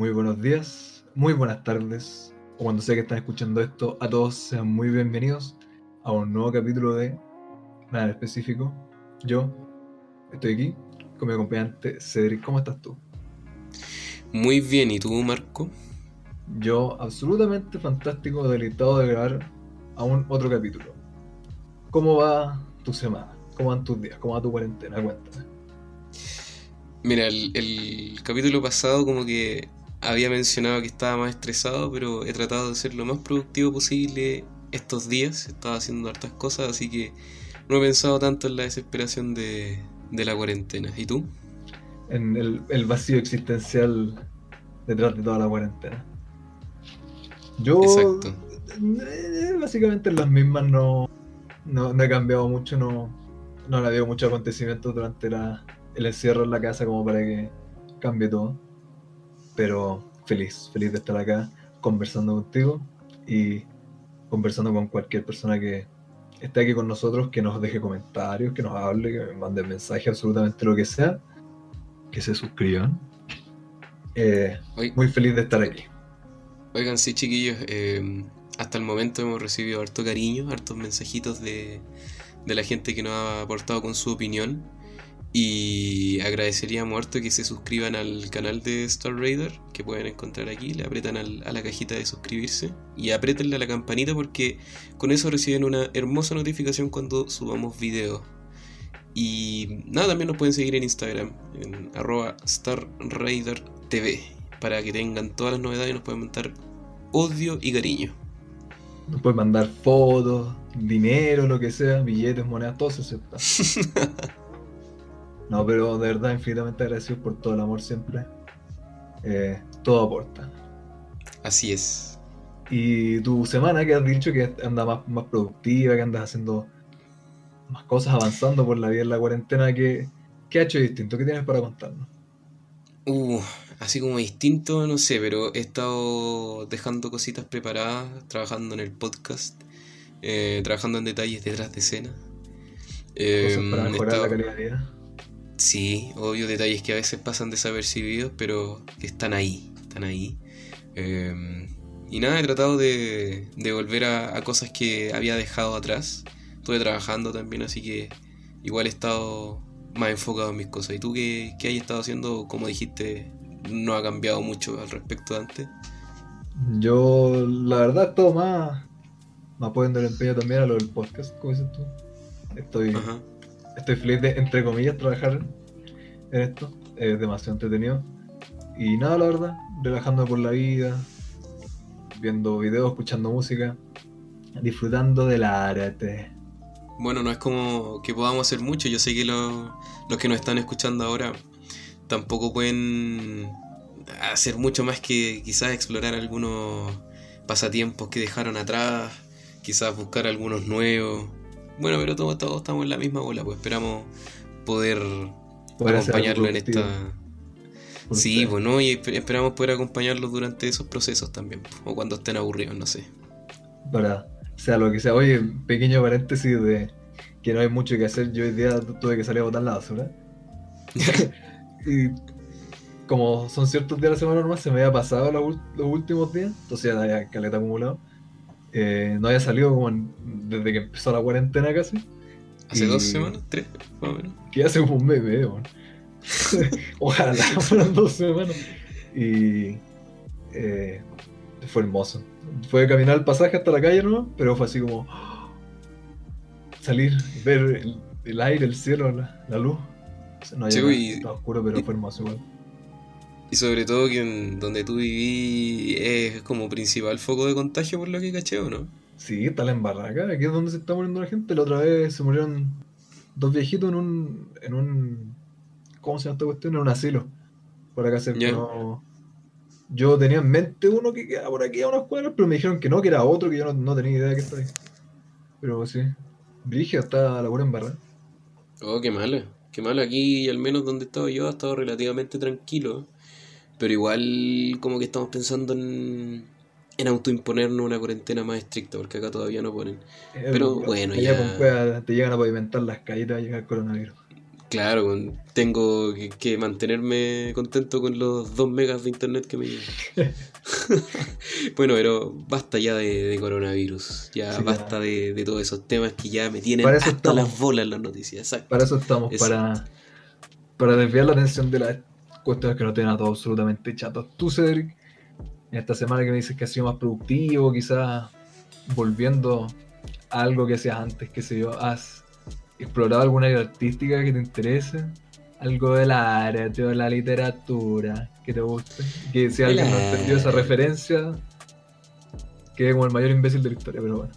muy buenos días, muy buenas tardes, o cuando sea que están escuchando esto, a todos sean muy bienvenidos a un nuevo capítulo de Nada en Específico. Yo estoy aquí con mi acompañante Cedric. ¿Cómo estás tú? Muy bien, ¿y tú, Marco? Yo absolutamente fantástico, deleitado de grabar aún otro capítulo. ¿Cómo va tu semana? ¿Cómo van tus días? ¿Cómo va tu cuarentena? Cuéntame. Mira, el, capítulo pasado como que había mencionado que estaba más estresado, pero he tratado de ser lo más productivo posible estos días. Estaba haciendo hartas cosas, así que no he pensado tanto en la desesperación de, la cuarentena. ¿Y tú? En el, vacío existencial detrás de toda la cuarentena. Yo, Exacto. Eh, básicamente en las mismas no, no, he cambiado mucho, no, no le habido muchos acontecimientos durante la, el encierro en la casa como para que cambie todo. Pero feliz, feliz de estar acá conversando contigo y conversando con cualquier persona que esté aquí con nosotros, que nos deje comentarios, que nos hable, que me mande mensaje, absolutamente lo que sea, que se suscriban. Eh, muy feliz de estar aquí. Oigan, sí, chiquillos, eh, hasta el momento hemos recibido harto cariño, hartos mensajitos de, de la gente que nos ha aportado con su opinión. Y agradecería muerto que se suscriban al canal de Star Raider, que pueden encontrar aquí, le apretan a la cajita de suscribirse y apretenle a la campanita porque con eso reciben una hermosa notificación cuando subamos videos. Y nada, también nos pueden seguir en Instagram, en arroba TV, para que tengan todas las novedades y nos pueden mandar odio y cariño. Nos pueden mandar fotos, dinero, lo que sea, billetes, monedas, todo se acepta. No, pero de verdad, infinitamente agradecido por todo el amor siempre. Eh, todo aporta. Así es. Y tu semana que has dicho que anda más, más productiva, que andas haciendo más cosas, avanzando por la vida en la cuarentena, ¿qué, qué ha hecho distinto? ¿Qué tienes para contarnos? Uh, así como distinto, no sé, pero he estado dejando cositas preparadas, trabajando en el podcast, eh, trabajando en detalles detrás de escena. Cosas para em, mejorar la calidad de vida. Sí, obvio, detalles que a veces pasan desapercibidos, pero que están ahí, están ahí. Em, y nada, he tratado de, volver a, cosas que había dejado atrás. Estuve trabajando también, así que igual he estado más enfocado en mis cosas. ¿Y tú qué, qué has estado haciendo? Como dijiste, no ha cambiado mucho al respecto de antes. Yo, la verdad, estado más, más poniendo el empeño también a lo del podcast, como dices tú. Estoy estoy feliz de, entre comillas, trabajar en esto. Es demasiado entretenido. Y nada, la verdad, relajándome por la vida, viendo videos, escuchando música, disfrutando del arte. Bueno, no es como que podamos hacer mucho. Yo sé que los, los que nos están escuchando ahora tampoco pueden hacer mucho más que quizás explorar algunos pasatiempos que dejaron atrás, quizás buscar algunos nuevos. Bueno, pero todos, todos estamos en la misma bola, pues esperamos poder, acompañarlo en esta... Sí, bueno, y esperamos poder acompañarlos durante esos procesos también, o cuando estén aburridos, no sé. Para, sea lo que sea. Oye, pequeño paréntesis de que no hay mucho que hacer. Yo hoy día tuve que salir a botar la basura. y como son ciertos días de la semana normal, se me había pasado los, últimos días, entonces ya había caleta acumulado. Eh, no había salido como desde que empezó la cuarentena casi. ¿Hace dos semanas? ¿Tres? Más o menos. Que hace como un mes Ojalá fueran dos semanas. Y eh, fue hermoso. Fue caminar el pasaje hasta la calle, ¿no? Pero fue así como salir, ver el, aire, el cielo, la, luz. no había estaba oscuro, pero fue hermoso igual. Y sobre todo que en donde tú viví es como principal foco de contagio por lo que caché, ¿o no? Sí, está la embarraca, aquí es donde se está muriendo la gente. La otra vez se murieron dos viejitos en un. en un. ¿Cómo se llama esta cuestión? En un asilo. Por acá cerca. Yo tenía en mente uno que quedaba por aquí a unas cuadras, pero me dijeron que no, que era otro que yo no, tenía idea de que estaba ahí. Pero sí. Brigio está la buena embarrada. Oh, qué malo. Qué malo. Aquí, al menos donde estaba yo, ha estado relativamente tranquilo. Pero igual como que estamos pensando en, en autoimponernos una cuarentena más estricta, porque acá todavía no ponen. Pero bueno, ya... te llegan a pavimentar las calles y va a llegar el coronavirus. Claro, tengo que, mantenerme contento con los 2 megas de internet que me llegan. bueno, pero basta ya de, coronavirus, ya basta De, todos esos temas que ya me tienen hasta las bolas las noticias. Para eso estamos, para, para desviar la atención de las cuestiones que no tienen a todos absolutamente chatos. Tú, Cedric, en esta semana que me dices que has sido más productivo, quizás volviendo a algo que hacías antes, que se yo, has explorado alguna área artística que te interese? Algo del arte o la literatura que te guste. Que si alguien no entendió esa referencia, quede como el mayor imbécil de la historia, pero bueno.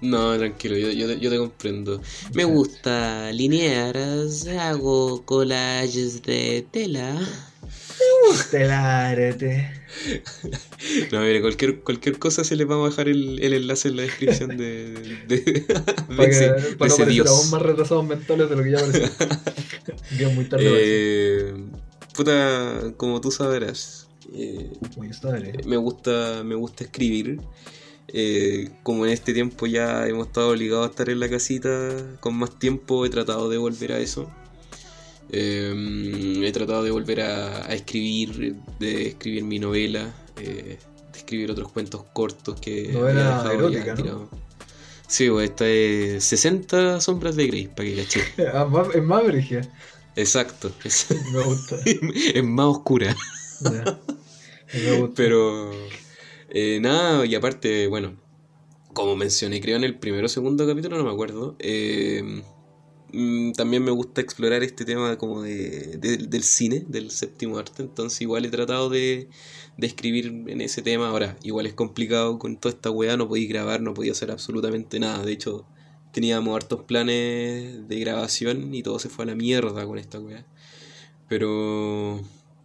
No, tranquilo, yo, yo, yo te comprendo. Me gusta linear, hago collages de tela. Me gusta el arte. No, mire, cualquier, cualquier cosa se les vamos a dejar el, el enlace en la descripción de, de, para, que, para no parecer aún más retrasados mentales de lo que ya parece. que muy tarde. Eh, puta, como tú sabrás. Eh, me gusta, me gusta escribir. Eh, como en este tiempo ya hemos estado obligados a estar en la casita con más tiempo, he tratado de volver a eso. Em, he tratado de volver a, escribir, de escribir mi novela, eh, de escribir otros cuentos cortos que... Novela erótica, ¿no? Sí, pues esta es 60 sombras de Grey, para que caché. Ah, es más brígida. Exacto. Es, me gusta. es más oscura. Pero... Eh, nada, y aparte, bueno, como mencioné creo en el primero o segundo capítulo, no me acuerdo, eh, Mm, también me gusta explorar este tema como de, del cine, del séptimo arte, entonces igual he tratado de, de, escribir en ese tema. Ahora, igual es complicado con toda esta weá, no podía grabar, no podía hacer absolutamente nada. De hecho, teníamos hartos planes de grabación y todo se fue a la mierda con esta weá. Pero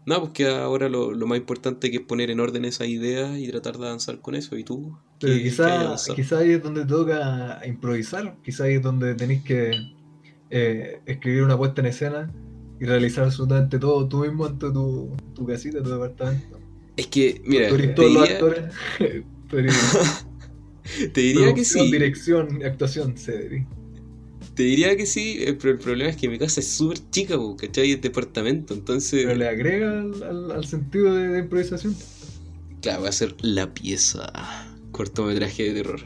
nada, pues que ahora lo, lo, más importante que es poner en orden esas ideas y tratar de avanzar con eso. ¿Y tú? Pero quizá, quizá ahí es donde toca improvisar, quizá ahí es donde tenéis que eh, escribir una puesta en escena y realizar absolutamente todo tú mismo en tu, tu casita, tu departamento. Es que, mira, tú eres todos los actores. te diría que sí. Dirección, actuación, Cedric. Te diría que sí, eh, pero el problema es que mi casa es súper chica, ¿cachai? Es departamento, entonces. Pero le agrega al, al, sentido de, improvisación. Claro, va a ser la pieza. Cortometraje de terror.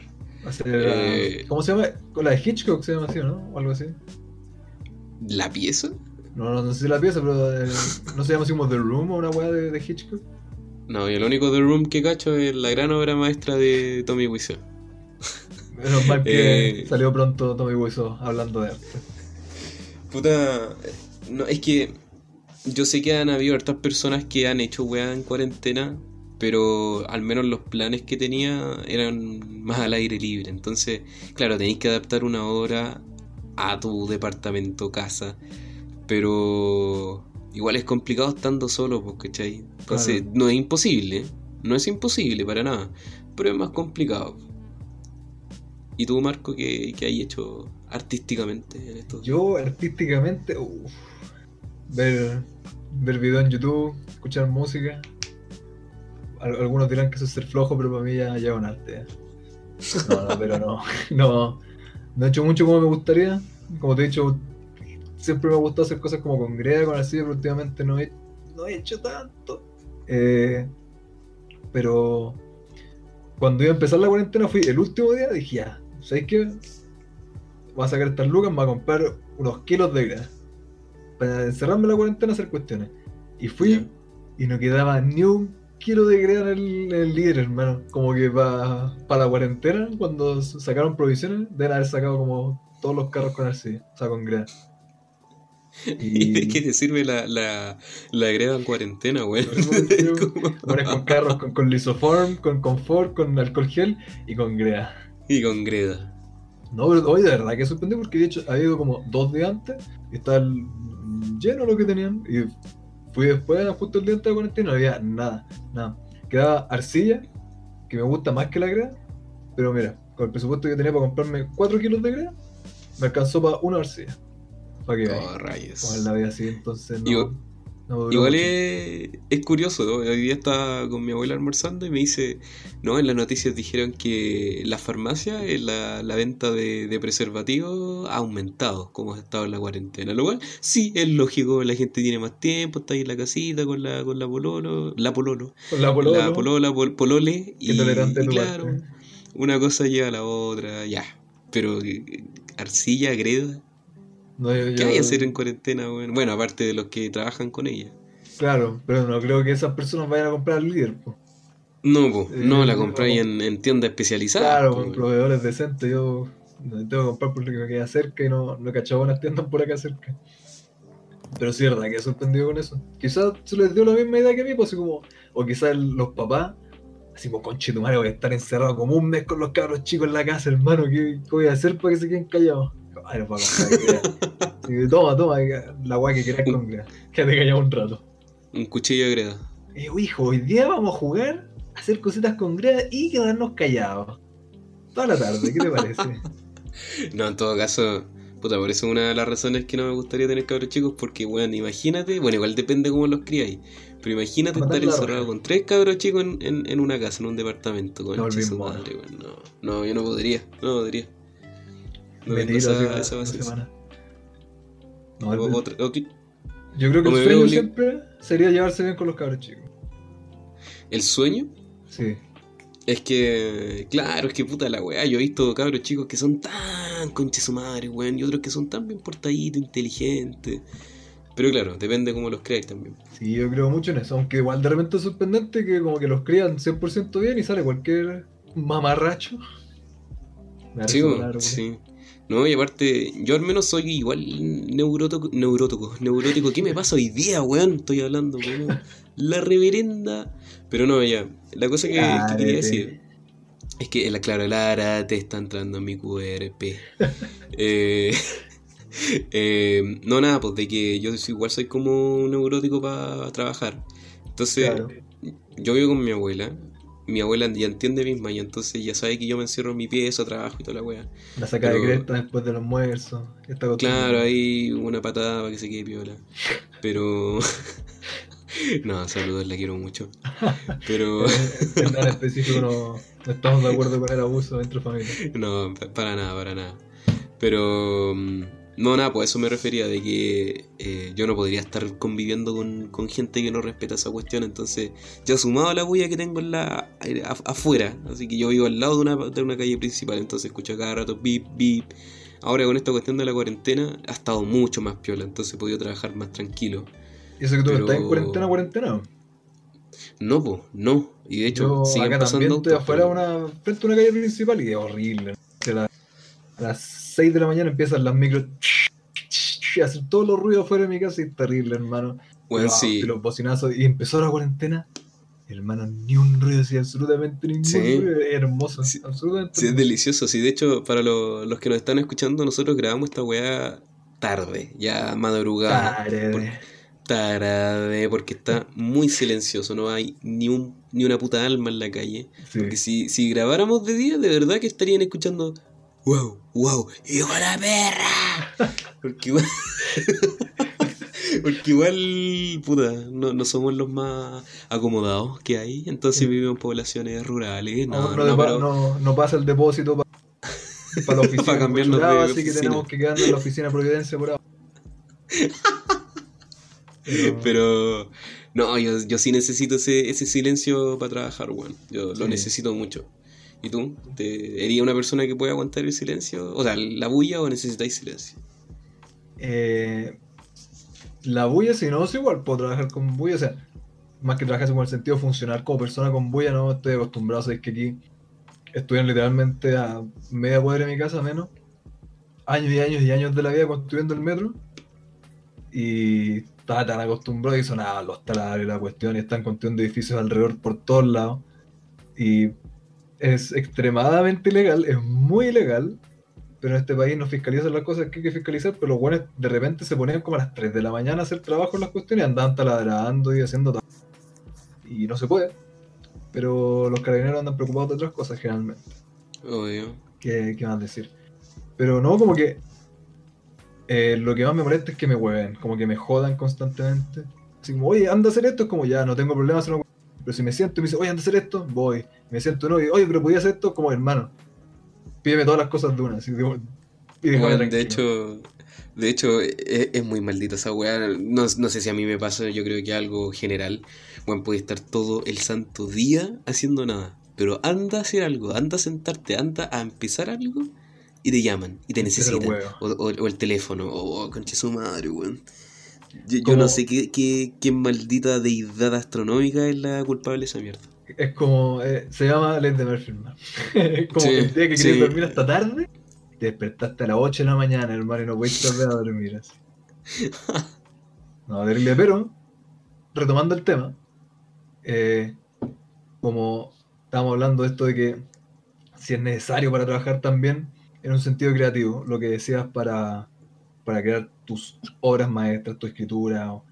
Va a ser, eh, ¿Cómo se llama? La de Hitchcock se llama así, ¿no? O algo así. ¿La pieza? No, no, sé si la pieza, pero eh, ¿no se llama así como The Room o una weá de, Hitchcock? No, y el único The Room que cacho es la gran obra maestra de Tommy Wiseau. Menos mal que eh, salió pronto Tommy Wiseau hablando de arte. Puta, no, es que yo sé que han habido hartas personas que han hecho weá en cuarentena, pero al menos los planes que tenía eran más al aire libre. Entonces, claro, tenéis que adaptar una obra a tu departamento, casa. Pero igual es complicado estando solo, pues, ¿cachai? Entonces, no es imposible, no es imposible para nada, pero es más complicado. ¿Y tú, Marco, qué, qué hay hecho artísticamente en esto? Yo, artísticamente, uff, ver, ver videos en YouTube, escuchar música. Algunos dirán que eso es ser flojo, pero para mí ya lleva un arte. No, no, pero no, no, no he hecho mucho como me gustaría. Como te he dicho, siempre me ha gustado hacer cosas como con Grea, con así, pero últimamente no he, no he hecho tanto. Eh, pero cuando iba a empezar la cuarentena fui el último día, dije ya, ¿sabes qué? Voy a sacar estas lucas, me voy a comprar unos kilos de Grea. Para encerrarme en la cuarentena hacer cuestiones. Y fui y no quedaba ni un quiero de crear el, el líder, hermano. Como que para la cuarentena, cuando sacaron provisiones, deben haber sacado como todos los carros con arcilla, o sea, con greda. ¿Y de qué te sirve la, la, la greda en cuarentena, güey? Pones con carros con, con lisoform, con confort, con alcohol gel y con greda. Y con greda. No, pero hoy de verdad que sorprendí porque de hecho ha ido como dos días antes y está lleno lo que tenían. Y Fui después, justo el día antes de cuarentena, no había nada, nada. Quedaba arcilla, que me gusta más que la greda, pero mira, con el presupuesto que tenía para comprarme 4 kilos de greda, me alcanzó para una arcilla. Para que oh, rayos. Como la vida así, entonces no. Igual es, es, curioso, hoy día estaba con mi abuela almorzando y me dice, no, en las noticias dijeron que la farmacia, la, la venta de, de, preservativos ha aumentado como ha estado en la cuarentena. Lo cual, sí, es lógico, la gente tiene más tiempo, está ahí en la casita con la, con la pololo, la pololo, con la pololo, la polola, polole, y, y claro, una cosa lleva a la otra, ya. Pero eh, arcilla, greda, ¿Qué hay que hacer en cuarentena? Bueno? bueno, aparte de los que trabajan con ella. Claro, pero no creo que esas personas vayan a comprar al líder. No, pues no la compráis en, en tiendas especializadas. Claro, con proveedores decentes. Yo tengo que comprar por lo que me queda cerca y no, no he cachado buenas tiendas por acá cerca. Pero sí, verdad que he sorprendido con eso. Quizás se les dio la misma idea que a mí, pues así como, o quizás los papás, así como conche tu madre, voy a estar encerrado como un mes con los cabros chicos en la casa, hermano, ¿qué, qué voy a hacer para que se queden callados? Ay, no toma, toma, la guay que quieras con greda. Quédate callado un rato. Un cuchillo de greda. Eh, hijo, hoy día vamos a jugar, a hacer cositas con greda y quedarnos callados. Toda la tarde, ¿qué te parece? no, en todo caso, puta, por eso una de las razones que no me gustaría tener cabros chicos, porque, bueno, imagínate, bueno, igual depende cómo los criáis, pero imagínate estar encerrado con tres cabros chicos en, en, una casa, en un departamento, con no, el madre, no, no, yo no podría, no podría. No me esa, esa semana. No, otra, okay. Yo creo que el sueño siempre sería llevarse bien con los cabros chicos. ¿El sueño? Sí. Es que, claro, es que puta la weá. Yo he visto cabros chicos que son tan conches su madre, weón, y otros que son tan bien portaditos, inteligentes. Pero claro, depende cómo los creáis también. Sí, yo creo mucho en eso. Aunque igual de repente es sorprendente que como que los crían 100% bien y sale cualquier mamarracho. Sí, sí. No, y aparte, yo al menos soy igual neurótico, neurótico, neurótico. ¿Qué me pasa hoy día, weón? Estoy hablando, weón. La reverenda. Pero no, ya. La cosa que, quería decir es que, la claro, Lara te está entrando en mi QRP. eh, eh, no, nada, pues de que yo igual soy como neurótico para trabajar. Entonces, yo vivo con mi abuela mi abuela ya entiende misma y entonces ya sabe que yo me encierro en mi pieza, trabajo y toda la wea. La saca de cresta después del almuerzo. claro, ahí una patada para que se quede piola. Pero. no, saludos, la quiero mucho. Pero. en nada específico no, no, estamos de acuerdo con el abuso dentro de familia. No, para nada, para nada. Pero. Mm, no, nada, pues eso me refería, de que eh, yo no podría estar conviviendo con, gente que no respeta esa cuestión, entonces ya sumado a la bulla que tengo en la afuera, así que yo vivo al lado de una, de una calle principal, entonces escucho cada rato bip, bip. Ahora con esta cuestión de la cuarentena ha estado mucho más piola, entonces he podido trabajar más tranquilo. ¿Y eso que tú estás en cuarentena, cuarentena? No, pues, no. Y de hecho, sigue pasando. Estoy afuera una, frente a una calle principal y es horrible. A las 6 de la mañana empiezan las micros y hacen todos los ruidos fuera de mi casa y es terrible, hermano. Bueno, sí. Y los bocinazos. Y empezó la cuarentena. Hermano, ni un ruido, sí, absolutamente ningún ruido. Es hermoso, sí, absolutamente. Sí, es delicioso. Sí, de hecho, para los que nos están escuchando, nosotros grabamos esta weá tarde, ya madrugada. Tarde. tarde, porque está muy silencioso, no hay ni un ni una puta alma en la calle. Porque si, si grabáramos de día, de verdad que estarían escuchando wow, wow, hijo de la perra. Porque igual, porque igual, puta, no, no, somos los más acomodados que hay, entonces vivimos en poblaciones rurales. No, no, no, no pasa el depósito para, para la oficina. para cambiarnos de así que tenemos que quedarnos en la oficina de Providencia por ahora. Pero... no, yo, yo sí necesito ese, ese silencio para trabajar, weón. Yo lo necesito mucho. ¿Y tú? ¿Te, ¿Eres una persona que puede aguantar el silencio? O sea, ¿la bulla o necesitáis silencio? Eh, la bulla, si no, es igual, puedo trabajar con bulla, o sea, más que trabajar con el sentido funcionar como persona con bulla, no estoy acostumbrado, sabes que aquí estudian literalmente a media cuadra de mi casa menos, años y años y años de la vida construyendo el metro, y estaba tan acostumbrado y sonaba los talarios, la cuestión, y están construyendo edificios alrededor por todos lados, y es extremadamente ilegal, es muy ilegal, pero en este país no fiscalizan las cosas que hay que fiscalizar, pero los buenos de repente se ponían como a las 3 de la mañana a hacer trabajo en las cuestiones andaban taladrando y haciendo todo. Y no se puede. Pero los carabineros andan preocupados de otras cosas generalmente. Obvio. ¿Qué, qué van a decir? Pero no, como que eh, lo que más me molesta es que me hueven, como que me jodan constantemente. Así como, oye, anda a hacer esto, es como, ya, no tengo problema hacerlo. Pero si me siento y me dice, oye, anda a hacer esto, voy. Me siento, no, y, oye, pero podía hacer esto como hermano. Pídeme todas las cosas de una. Así, de, de hecho, de hecho, e, es, muy maldita esa weá. No, sé si a mí me pasa, yo creo que algo general. Bueno, puede estar todo el santo día haciendo nada. Pero anda a hacer algo, anda a sentarte, anda a empezar algo y te llaman y te necesitan. O, el teléfono, o oh, conche su madre, weón. Yo, no sé qué, qué, qué, maldita deidad astronómica es la culpable de esa mierda. Es como, eh, se llama Led de Murphy, Es como que el día que querías dormir hasta tarde te despertaste a las 8 de la mañana, hermano, y no puedes volver a dormir así. No, terrible, pero, retomando el tema, eh, como estábamos hablando de esto de que si es necesario para trabajar también en un sentido creativo, lo que decías para, para crear tus obras maestras, tu escritura, o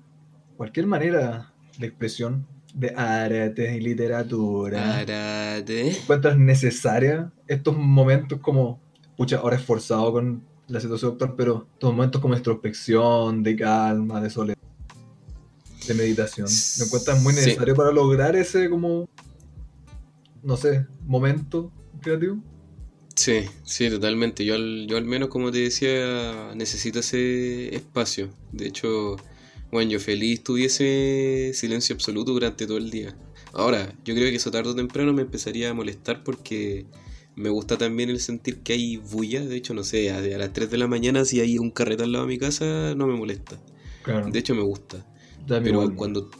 cualquier manera de expresión de arte y literatura. Arte. ¿Encuentras necesaria estos momentos como pucha, ahora esforzado con la situación actual, pero estos momentos como introspección, de calma, de soledad, de meditación, ¿me encuentras muy necesario para lograr ese como, no sé, momento creativo? Sí, sí, totalmente. Yo al, yo al menos, como te decía, necesito ese espacio. De hecho, bueno, yo feliz tuviese silencio absoluto durante todo el día. Ahora, yo creo que eso tarde o temprano me empezaría a molestar porque me gusta también el sentir que hay bulla. De hecho, no sé, a, las 3 de la mañana si hay un carrete al lado de mi casa, no me molesta. De hecho, me gusta. Pero cuando,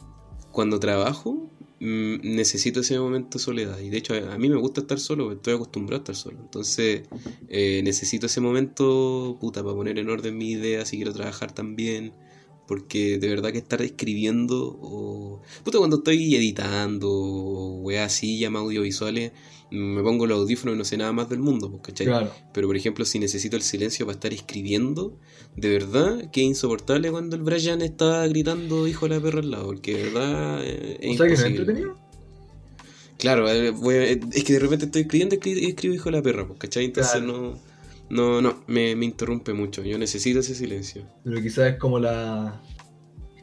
cuando trabajo, mm, necesito ese momento de soledad. Y de hecho, a, mí me gusta estar solo, estoy acostumbrado a estar solo. Entonces, eh, necesito ese momento, puta, para poner en orden mi idea, si quiero trabajar también. Porque de verdad que estar escribiendo o... Puta, cuando estoy editando o así, llama audiovisuales, me pongo los audífonos y no sé nada más del mundo, pues, ¿cachai? Pero por ejemplo, si necesito el silencio para estar escribiendo, de verdad que es insoportable cuando el Brian está gritando hijo de la perra al lado, porque de verdad eh, es, es entretenido? Claro, eh, eh, es que de repente estoy escribiendo y escribo hijo de la perra, pues, ¿cachai? Entonces no no, no, me, me interrumpe mucho. Yo necesito ese silencio. Pero quizás es como la,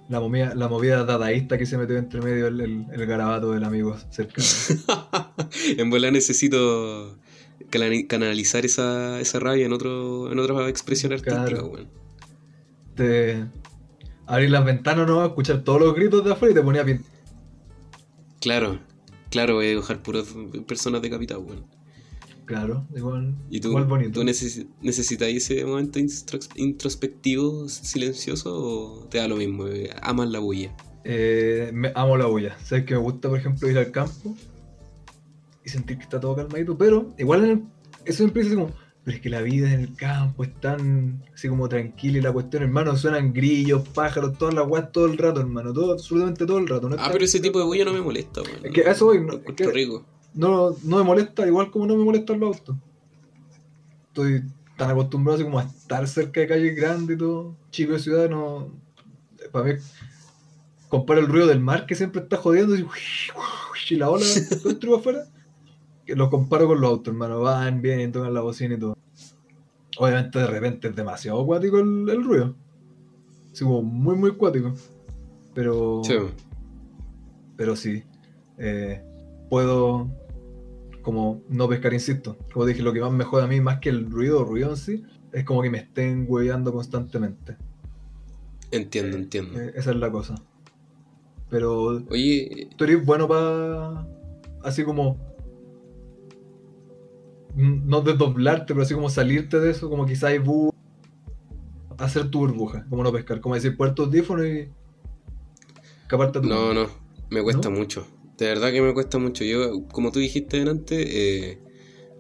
la movida, la movida dadaísta que se metió entre medio el, el, garabato del amigo cercano. en verdad necesito canalizar esa, esa rabia en otro en otra expresión artística, Te abrir las ventanas no escuchar todos los gritos de afuera y te ponía bien. Claro, claro, voy a dibujar puras personas decapitadas, weón. Claro, igual, ¿Y tú, bonito. ¿tú necesitas ese momento introspectivo, silencioso o te da lo mismo? ¿Amas la bulla? Eh, me, amo la bulla. Sabes que me gusta, por ejemplo, ir al campo y sentir que está todo calmadito, pero igual eso empieza como, pero es que la vida en el campo es tan así como tranquila y la cuestión, hermano, suenan grillos, pájaros, todas las guas todo el rato, hermano, todo, absolutamente todo el rato. ah, pero ese tipo de bulla no me molesta, Es que eso voy, no, es rico no, no me molesta, igual como no me molestan los autos. Estoy tan acostumbrado así como a estar cerca de calles grandes y todo, chico de ciudad, no. Para mí, comparo el ruido del mar que siempre está jodiendo y, la ola todo afuera. Que lo comparo con los autos, hermano. Van, vienen, tocan la bocina y todo. Obviamente, de repente es demasiado acuático el, ruido. Así como muy, muy acuático. Pero. Sí. Pero sí. Eh, puedo como no pescar insisto. Como dije, lo que más me jode a mí, más que el ruido o ruido en sí, es como que me estén hueveando constantemente. Entiendo, entiendo. Eh, esa es la cosa. Pero. Oye. Tú eres bueno para. Así como. No desdoblarte, pero así como salirte de eso, como quizás bu hacer tu burbuja, como no pescar, como decir puerto audífono y escaparte tu No, no, me cuesta mucho. De verdad que me cuesta mucho. Yo, como tú dijiste antes, eh,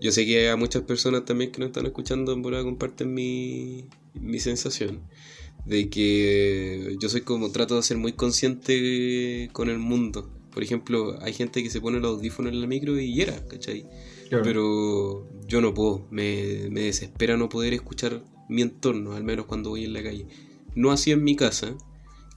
yo sé que hay muchas personas también que nos están escuchando en bola comparten mi, mi sensación de que yo soy como trato de ser muy consciente con el mundo. Por ejemplo, hay gente que se pone los audífonos en la micro y era, ¿cachai? Pero yo no puedo, me, me desespera no poder escuchar mi entorno, al menos cuando voy en la calle. No así en mi casa,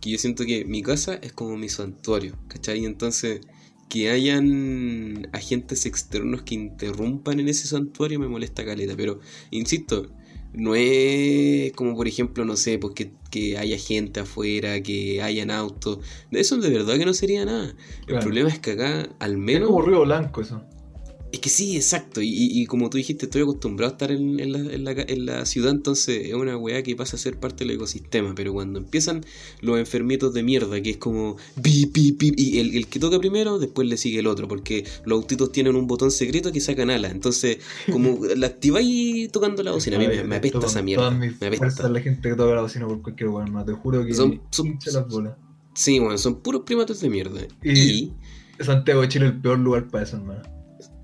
que yo siento que mi casa es como mi santuario, ¿cachai? Entonces que hayan agentes externos que interrumpan en ese santuario me molesta caleta, pero insisto, No es como, por ejemplo, no sé, pues que, haya gente afuera, que hayan autos. De eso de verdad que no sería nada. El problema es que acá, al menos. Es como ruido blanco eso. Es que sí, exacto. Y, como tú dijiste, estoy acostumbrado a estar en, la, ciudad, entonces es una weá que pasa a ser parte del ecosistema. Pero cuando empiezan los enfermitos de mierda, que es como pi, y el, que toca primero, después le sigue el otro, porque los autitos tienen un botón secreto que sacan ala. Entonces, como la activáis tocando la bocina, a mí me, apesta esa mierda. Me apesta. la gente que toca la bocina por cualquier weá, no te juro que son, son las bolas. Sí, bueno, son puros primates de mierda. Y, y Santiago de Chile es el peor lugar para eso, hermano.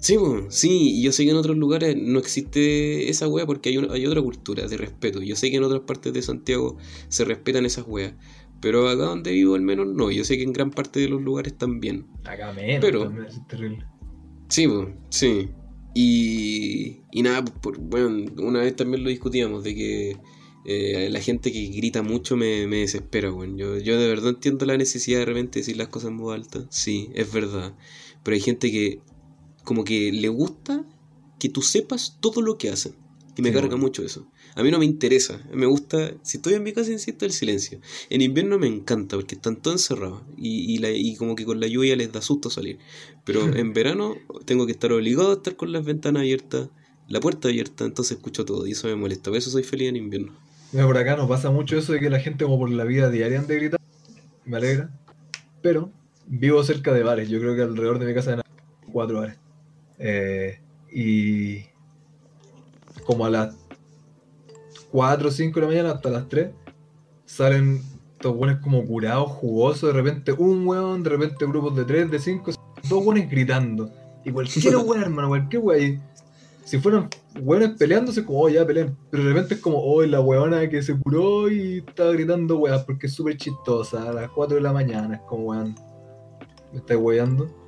Sí, sí, yo sé que en otros lugares no existe esa wea porque hay, hay otra cultura de respeto. Yo sé que en otras partes de Santiago se respetan esas weas. Pero acá donde vivo al menos no. Yo sé que en gran parte de los lugares también. Acá menos, pero, es terrible. Sí, sí. Y, y nada, por, bueno, una vez también lo discutíamos de que eh, la gente que grita mucho me, me desespera, bueno. Yo, yo de verdad entiendo la necesidad de repente decir las cosas en voz alta. Sí, es verdad. Pero hay gente que como que le gusta que tú sepas todo lo que hacen. Y me carga mucho eso. A mí no me interesa. Me gusta, si estoy en mi casa, insisto, el silencio. En invierno me encanta porque están todos encerrados. Y, y, como que con la lluvia les da susto salir. Pero en verano tengo que estar obligado a estar con las ventanas abiertas, la puerta abierta, entonces escucho todo. Y eso me molesta. Por eso soy feliz en invierno. Mira, por acá nos pasa mucho eso de que la gente, como por la vida diaria, ande gritar. Me alegra. Pero vivo cerca de bares. Yo creo que alrededor de mi casa hay cuatro bares. Eh, y como a las 4 o 5 de la mañana hasta las 3 salen estos buenos como curados, jugosos, de repente un weón, de repente grupos de 3, de 5, dos buenos gritando. Y cualquier weón, hermano, cualquier weón. Si fueran weones peleándose, como, oh, ya peleen. Pero de repente es como, oh, la weona que se curó y estaba gritando weón, porque es súper chistosa. A las 4 de la mañana, es como, weón, me está weando.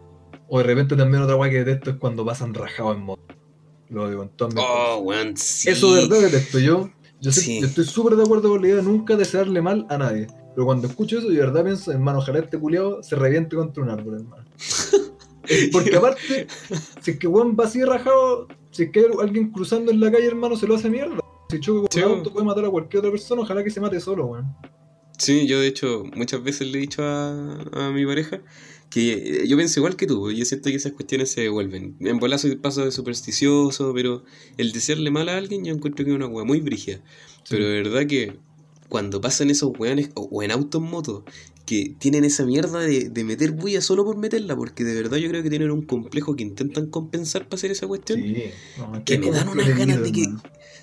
O de repente también otra weá que detesto es cuando pasan rajados en moto. Lo digo en todas mis Oh, weón, sí. Eso de verdad detesto. Yo, yo, estoy súper de acuerdo con la idea de nunca desearle mal a nadie. Pero cuando escucho eso, yo de verdad pienso, hermano, ojalá este culiado se reviente contra un árbol, hermano. Porque aparte, si es que weón va así rajado, si es que hay alguien cruzando en la calle, hermano, se lo hace mierda. Si choca con un auto puede matar a cualquier otra persona, ojalá que se mate solo, weón. Sí, yo de hecho muchas veces le he dicho a, a mi pareja que eh, yo pienso igual que tú, yo siento que esas cuestiones se devuelven. En bola soy paso de supersticioso, pero el desearle mal a alguien yo encuentro que es una wea muy brígida. Pero de verdad que cuando pasan esos weones, o, en auto en moto, que tienen esa mierda de, meter bulla solo por meterla, porque de verdad yo creo que tienen un complejo que intentan compensar para hacer esa cuestión. que me dan unas ganas de que.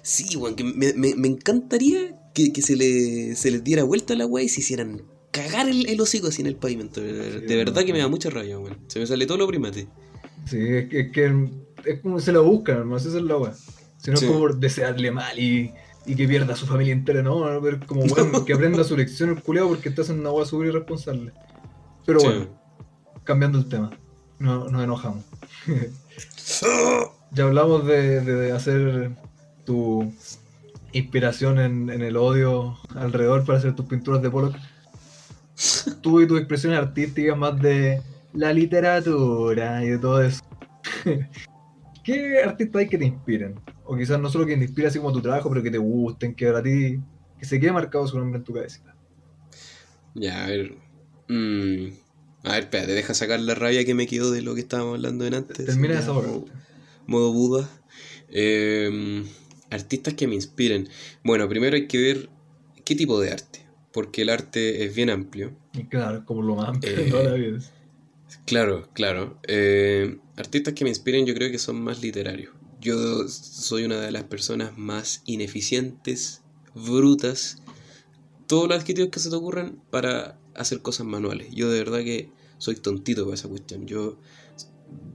Sí, weón, que me, me, encantaría que, se, le, se les diera vuelta la wea y se hicieran cagar el, hocico así en el pavimento. de verdad que me da mucha rabia, weón. Se me sale todo lo primate. Sí, es que, es, como se lo buscan, hermano. Esa es la weá. Si no es como por desearle mal y, y, que pierda a su familia entera, no, pero como weón, que aprenda su lección el culiado porque estás en una weá súper irresponsable. Pero bueno, cambiando el tema, no, nos enojamos. ya hablamos de, de, hacer tu inspiración en, en, el odio alrededor para hacer tus pinturas de Pollock tú y tu expresión artística más de la literatura y de todo eso. ¿Qué artistas hay que te inspiren? O quizás no solo que te inspire así como tu trabajo, pero que te gusten, que a ti, que se quede marcado su nombre en tu cabeza. Ya, a ver. Mm, a ver, espérate, deja sacar la rabia que me quedó de lo que estábamos hablando en antes. Termina esa modo, modo Buda. Em, artistas que me inspiren. Bueno, primero hay que ver qué tipo de arte porque el arte es bien amplio. Y claro, como lo más amplio de toda la vida. Claro, claro. Eh, artistas que me inspiren yo creo que son más literarios. Yo soy una de las personas más ineficientes, brutas, todos los adjetivos que se te ocurran para hacer cosas manuales. Yo de verdad que soy tontito para esa cuestión. Yo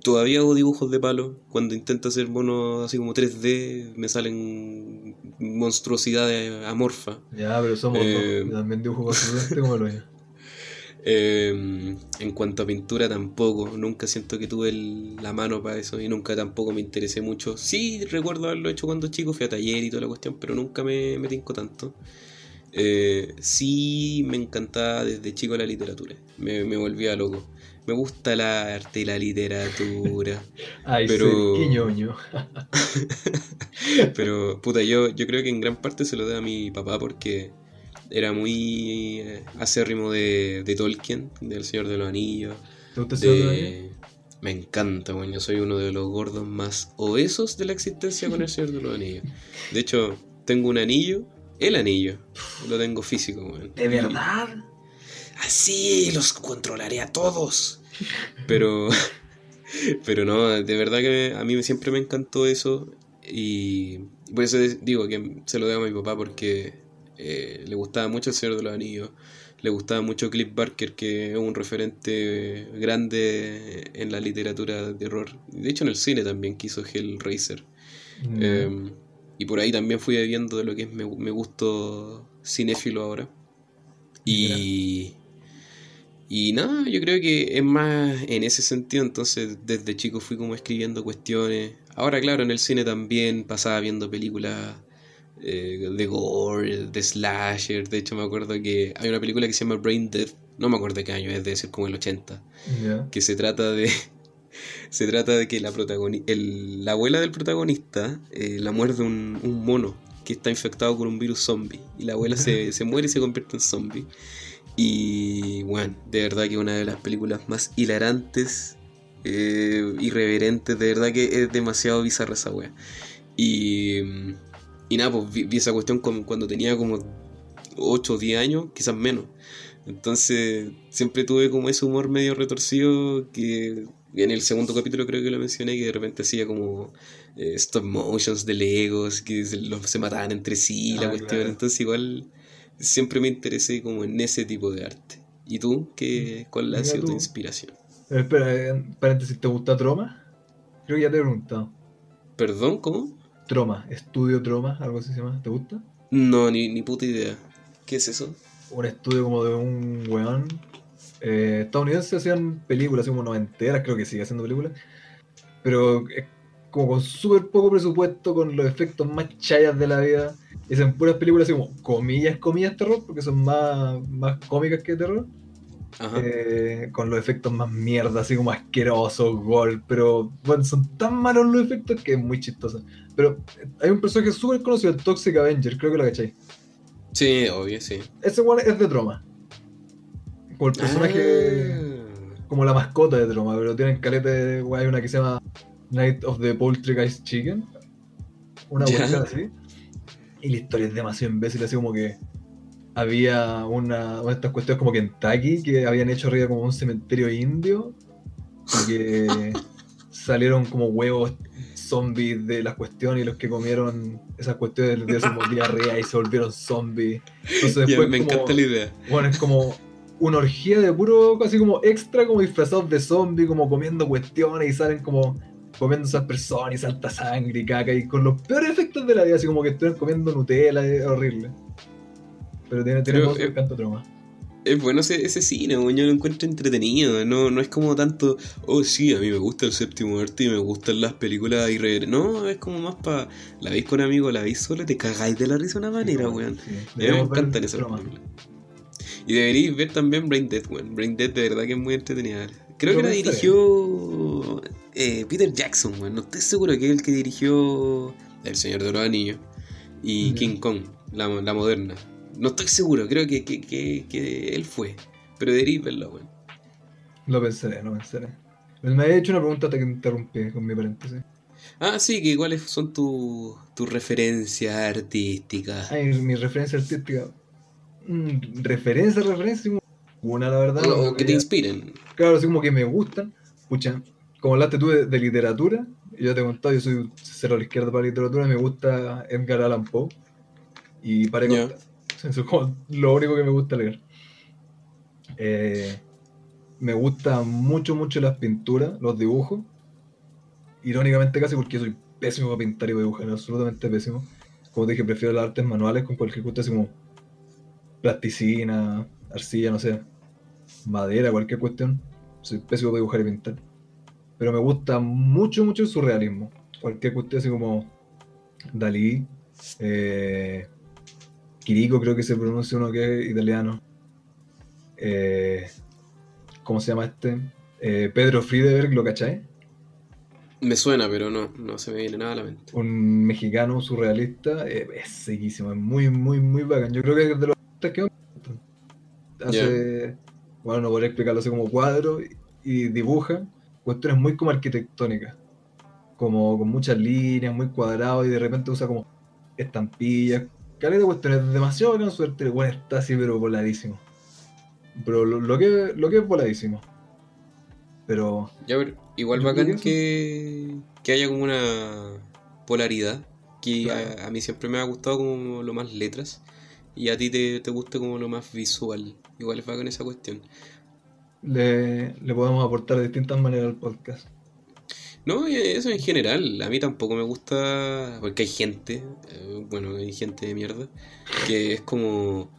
todavía hago dibujos de palo. Cuando intento hacer monos así como 3D, me salen monstruosidades amorfas. Ya, pero somos eh, también dibujo como lo eh, en cuanto a pintura tampoco, nunca siento que tuve la mano para eso y nunca tampoco me interesé mucho. Sí, recuerdo haberlo hecho cuando chico, fui a taller y toda la cuestión, pero nunca me, me tinco tanto. Eh, sí me encantaba desde chico la literatura, me, me volvía loco me gusta el arte y la literatura. Ay, pero... ñoño. pero, puta, yo, yo creo que en gran parte se lo debo a mi papá porque era muy eh, acérrimo de, de Tolkien, del Señor de los Anillos. ¿Te gusta el Señor de los Anillos? Me encanta, bueno, yo soy uno de los gordos más obesos de la existencia con el Señor de los Anillos. De hecho, tengo un anillo, el anillo, lo tengo físico, weón. ¿De verdad? Así los controlaré a todos. Pero, pero no, de verdad que a mí siempre me encantó eso y por eso digo que se lo debo a mi papá porque eh, le gustaba mucho el Señor de los Anillos le gustaba mucho Cliff Barker, que es un referente grande en la literatura de horror. De hecho, en el cine también quiso Hellraiser. Mm. Em, y por ahí también fui viendo de lo que es me, gusto cinéfilo ahora. Y. Y nada, yo creo que es más en ese sentido. Entonces, desde chico fui como escribiendo cuestiones. Ahora, claro, en el cine también pasaba viendo películas eh, de gore, de slasher. De hecho, me acuerdo que hay una película que se llama Brain Dead, no me acuerdo de qué año, es de ser como el 80, que se trata de. se trata de que la, la abuela del protagonista eh, la muerde un, un, mono que está infectado con un virus zombie. Y la abuela se, se muere y se convierte en zombie. Y bueno, de verdad que una de las películas más hilarantes, eh, irreverentes, de verdad que es demasiado bizarra esa wea. Y y nada, pues vi, esa cuestión cuando tenía como 8 o 10 años, quizás menos. Entonces siempre tuve como ese humor medio retorcido que en el segundo capítulo creo que lo mencioné, que de repente hacía como eh, stop motions de Legos, que se, los, se mataban entre sí, la ah, cuestión. Entonces igual siempre me interesé como en ese tipo de arte. ¿Y tú? ¿Qué, ¿Cuál ha sido tu inspiración? espera, paréntesis, ¿te gusta Troma? Creo que ya te he preguntado. ¿Perdón? ¿Cómo? Troma, Estudio Troma, algo así se llama. ¿Te gusta? No, ni, ni puta idea. ¿Qué es eso? Un estudio como de un weón eh, estadounidense hacían películas, así como noventeras, creo que sigue haciendo películas. Pero es como con súper poco presupuesto, con los efectos más chayas de la vida. Hacen puras películas así como comillas, comillas terror, porque son más, más cómicas que terror. Eh, con los efectos más mierda, así como asquerosos, gol, pero bueno, son tan malos los efectos que es muy chistoso. Pero hay un personaje súper conocido, el Toxic Avenger, creo que lo cacháis. Sí, obvio, sí. Ese one es de Troma. Como el personaje. Ah. Como la mascota de Troma, pero tienen caleta de. Hay una que se llama Night of the Poultry Guys Chicken. Una yeah. así. Y la historia es demasiado imbécil, así como que había una, de estas cuestiones como Kentucky que habían hecho arriba como un cementerio indio y que salieron como huevos zombies de las cuestiones y los que comieron esas cuestiones de como diarrea y se volvieron zombies. Entonces después me encanta la idea. Bueno, es como una orgía de puro, casi como extra, como disfrazados de zombies, como comiendo cuestiones y salen como comiendo esas personas y salta sangre y caca y con los peores efectos de la vida, así como que estuvieran comiendo Nutella, es horrible. Pero tiene, tiene Pero, eh, canto. Es bueno ese, ese cine, yo lo encuentro entretenido. No, no es como tanto, oh sí, a mí me gusta el séptimo arte y me gustan las películas irreverentes. No, es como más para. La veis con amigos, la veis sola, te cagáis de la risa de una manera, weón. me encantan esas películas. Y deberíais ver también Brain Dead, weón. Brain Dead de verdad que es muy entretenida. Creo que la dirigió eh, Peter Jackson, weón. No estoy seguro que es el que dirigió El Señor de los Anillos y King Kong, la, la moderna. No estoy seguro, creo que, que, que, él fue. Pero debería verlo, weón. Lo pensaré, lo pensaré. Me había hecho una pregunta que interrumpí con mi paréntesis. Ah, sí, que cuáles son tus tu referencias artísticas. Ay, mi referencia artística. Mm, referencia, referencia, una la verdad. O que te inspiren. Claro, así como que me gustan. Escucha, como hablaste tú de, literatura, yo te he contado, yo soy cero a la izquierda para literatura, me gusta Edgar Allan Poe. Y para contar Eso es como lo único que me gusta leer. Eh, me gustan mucho, mucho las pinturas, los dibujos. Irónicamente casi porque soy pésimo para pintar y dibujar, absolutamente pésimo. Como te dije, prefiero las artes manuales con cualquier cosa así como plasticina, arcilla, no sé, madera, cualquier cuestión. Soy pésimo para dibujar y pintar. Pero me gusta mucho, mucho el surrealismo. Cualquier cuestión así como Dalí, eh, Quirico creo que se pronuncia uno que es italiano. Eh, ¿Cómo se llama este? Eh, Pedro Friedeberg, ¿lo cachai? Me suena, pero no, no se me viene nada a la mente. Un mexicano surrealista, eh, es sequísimo, es muy, muy, muy bacán. Yo creo que es de los que hace, bueno, no podría explicarlo así como cuadro y dibuja cuestiones muy como arquitectónicas, como con muchas líneas, muy cuadrado y de repente usa como estampillas, caleta de cuestiones, demasiado gran suerte, bueno, está así pero voladísimo. Pero lo, que, lo que es voladísimo. Pero. Ya, pero igual bacán que, que haya como una polaridad. Que a, mí siempre me ha gustado como lo más letras. Y a ti te, te gusta como lo más visual. Igual es bacán esa cuestión. Le, le podemos aportar de distintas maneras al podcast. No, eso en general. A mí tampoco me gusta. Porque hay gente. Eh, bueno, hay gente de mierda. Que es como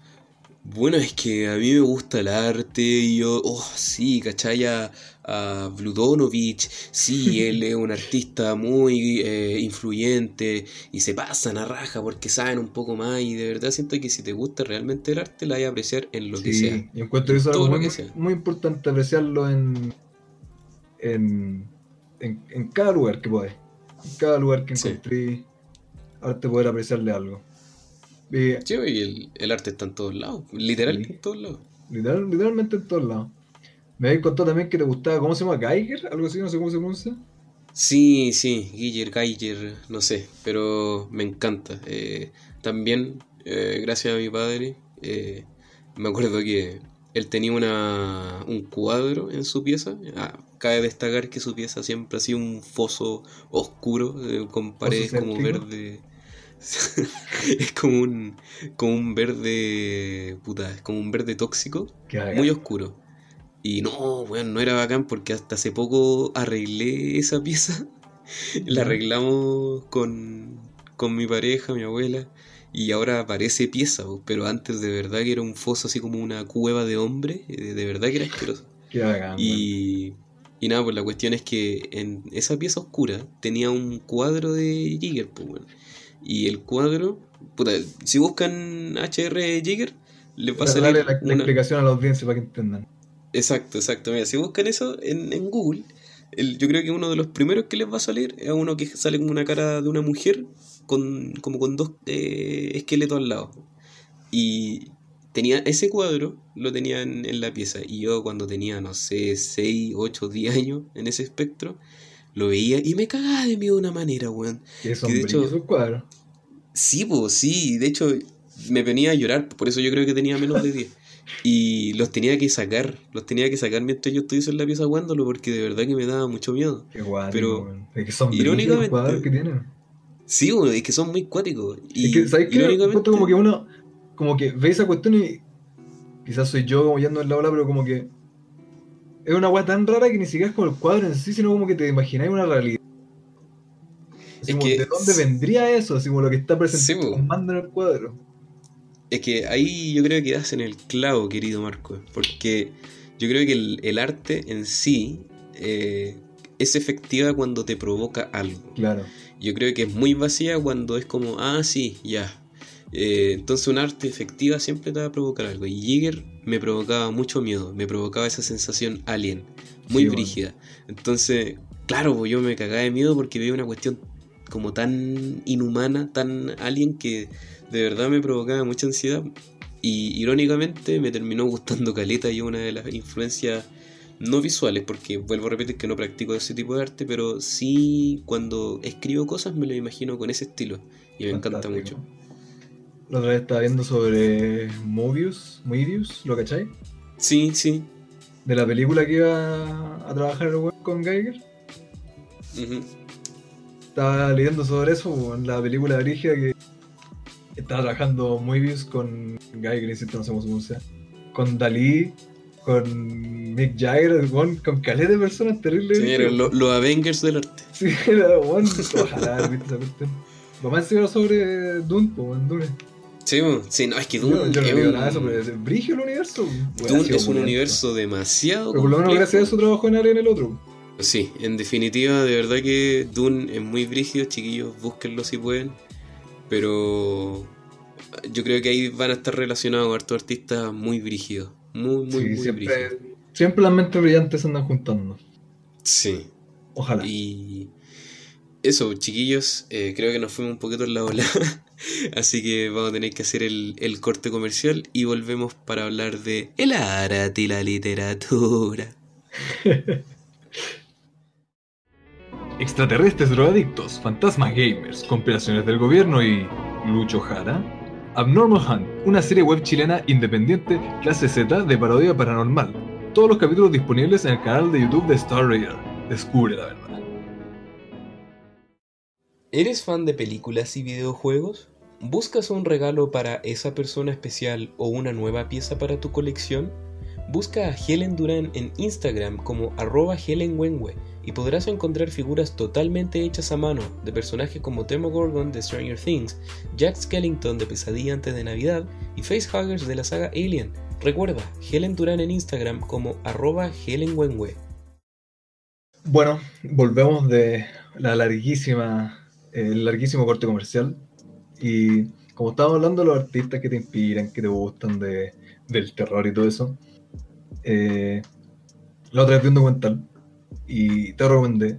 bueno, es que a mí me gusta el arte y yo, oh, sí, ¿cachai? A, a sí, él es un artista muy eh, influyente y se pasan a raja porque saben un poco más y de verdad siento que si te gusta realmente el arte la hay a apreciar en lo que sea. Sí, y encuentro eso algo muy, muy, importante apreciarlo en, en, en, cada lugar que podés. En cada lugar que encontré arte poder apreciarle algo. Sí, y el, arte está en todos lados, literalmente en todos lados. literalmente en todos lados. Me habéis contado también que te gustaba, ¿cómo se llama? ¿Geiger? Algo así, no sé cómo se pronuncia. Sí, sí, Geiger, Geiger, no sé, pero me encanta. Eh, también, eh, gracias a mi padre, eh, me acuerdo que él tenía una, un cuadro en su pieza. Ah, cabe destacar que su pieza siempre ha sido un foso oscuro, con paredes como verde es como un, como un verde. Puta, es como un verde tóxico. Muy oscuro. Y no, bueno, no era bacán porque hasta hace poco arreglé esa pieza. La arreglamos con, con mi pareja, mi abuela. Y ahora parece pieza, pero antes de verdad que era un foso así como una cueva de hombre. Eh, de verdad que era asqueroso. Qué bacán, y, y nada, pues la cuestión es que en esa pieza oscura tenía un cuadro de Jigger, pues bueno. Y el cuadro, puta, si buscan HR Jigger, les va a salir. la, explicación a la audiencia para que entendan. Exacto, exacto. Mira, si buscan eso en, en Google, el, yo creo que uno de los primeros que les va a salir es uno que sale como una cara de una mujer con como con dos eh, esqueletos al lado. Y tenía ese cuadro, lo tenía en, la pieza. Y yo cuando tenía, no sé, 6, 8, 10 años en ese espectro, lo veía y me cagaba de miedo de una manera, weón. Que de hecho, cuadro. Sí, pues sí, de hecho me venía a llorar, por eso yo creo que tenía menos de 10. Y los tenía que sacar, los tenía que sacar mientras yo estuviese en la pieza jugándolo porque de verdad que me daba mucho miedo. Qué guay, Pero es que son irónicamente, los que tienen. Sí, weón, es que son muy cuáticos. Y es que, ¿sabes qué? como que uno, como que ve esa cuestión y quizás soy yo como yendo en la ola, pero como que es una weá tan rara que ni siquiera es como el cuadro en sí, sino como que te imagináis una realidad. Así como, ¿De dónde vendría eso? Así como lo que está presentando en el cuadro. Es que ahí yo creo que das en el clavo, querido Marco. Porque yo creo que el, arte en sí eh, es efectiva cuando te provoca algo. Claro. Yo creo que es muy vacía cuando es como, ah, sí, ya, eh, entonces un arte efectiva siempre te va a provocar algo. Y Jigger me provocaba mucho miedo, me provocaba esa sensación alien, muy brígida. Entonces, claro, pues yo me cagaba de miedo porque veía una cuestión como tan inhumana, tan alien que de verdad me provocaba mucha ansiedad. Y irónicamente me terminó gustando Caleta y una de las influencias no visuales, porque vuelvo a repetir que no practico ese tipo de arte, pero sí cuando escribo cosas me lo imagino con ese estilo y me encanta mucho. La otra vez estaba viendo sobre Mobius, Mobius, ¿lo cachai? Sí, sí. De la película que iba a trabajar el web con Geiger. Estaba leyendo sobre eso, en la película de Brigia que estaba trabajando Mobius con Geiger, insisto, no sé cómo se Con Dalí, con Mick Jagger, con, con caleta de personas terribles. Sí, eran los Avengers del arte. Sí, era bueno, ojalá, viste esa cuestión. Lo más seguro sobre Dune, pues, Dune. Sí, no, es que Dune. Yo, no digo nada de eso, pero es brigio el universo. Dune es un universo demasiado. Pero por lo menos gracias a eso trabajó en área en el otro. Sí, en definitiva, de verdad que Dune es muy brígido, chiquillos, búsquenlo si pueden. Pero yo creo que ahí van a estar relacionados hartos artistas muy brígidos. Muy, muy, muy siempre, brígidos. Siempre las mentes brillantes andan juntando. Sí. Ojalá. Y eso, chiquillos, eh, creo que nos fuimos un poquito en la ola. Así que vamos a tener que hacer el, el, corte comercial y volvemos para hablar de el arte y la literatura. Extraterrestres drogadictos, fantasmas gamers, compilaciones del gobierno y. Lucho Jara. Abnormal Hunt, una serie web chilena independiente clase Z de parodia paranormal. Todos los capítulos disponibles en el canal de YouTube de Star Raider. Descubre la verdad. ¿Eres fan de películas y videojuegos? ¿Buscas un regalo para esa persona especial o una nueva pieza para tu colección? Busca a Helen Duran en Instagram como arroba Helen y podrás encontrar figuras totalmente hechas a mano de personajes como Demogorgon de Stranger Things, Jack Skellington de Pesadilla antes de Navidad y facehuggers de la saga Alien. Recuerda, Helen Duran en Instagram como arroba Helen Bueno, volvemos de la larguísima el larguísimo corte comercial. Y como estábamos hablando de los artistas que te inspiran, que te gustan de, del terror y todo eso, eh, la otra vez vi un documental y te lo recomendé,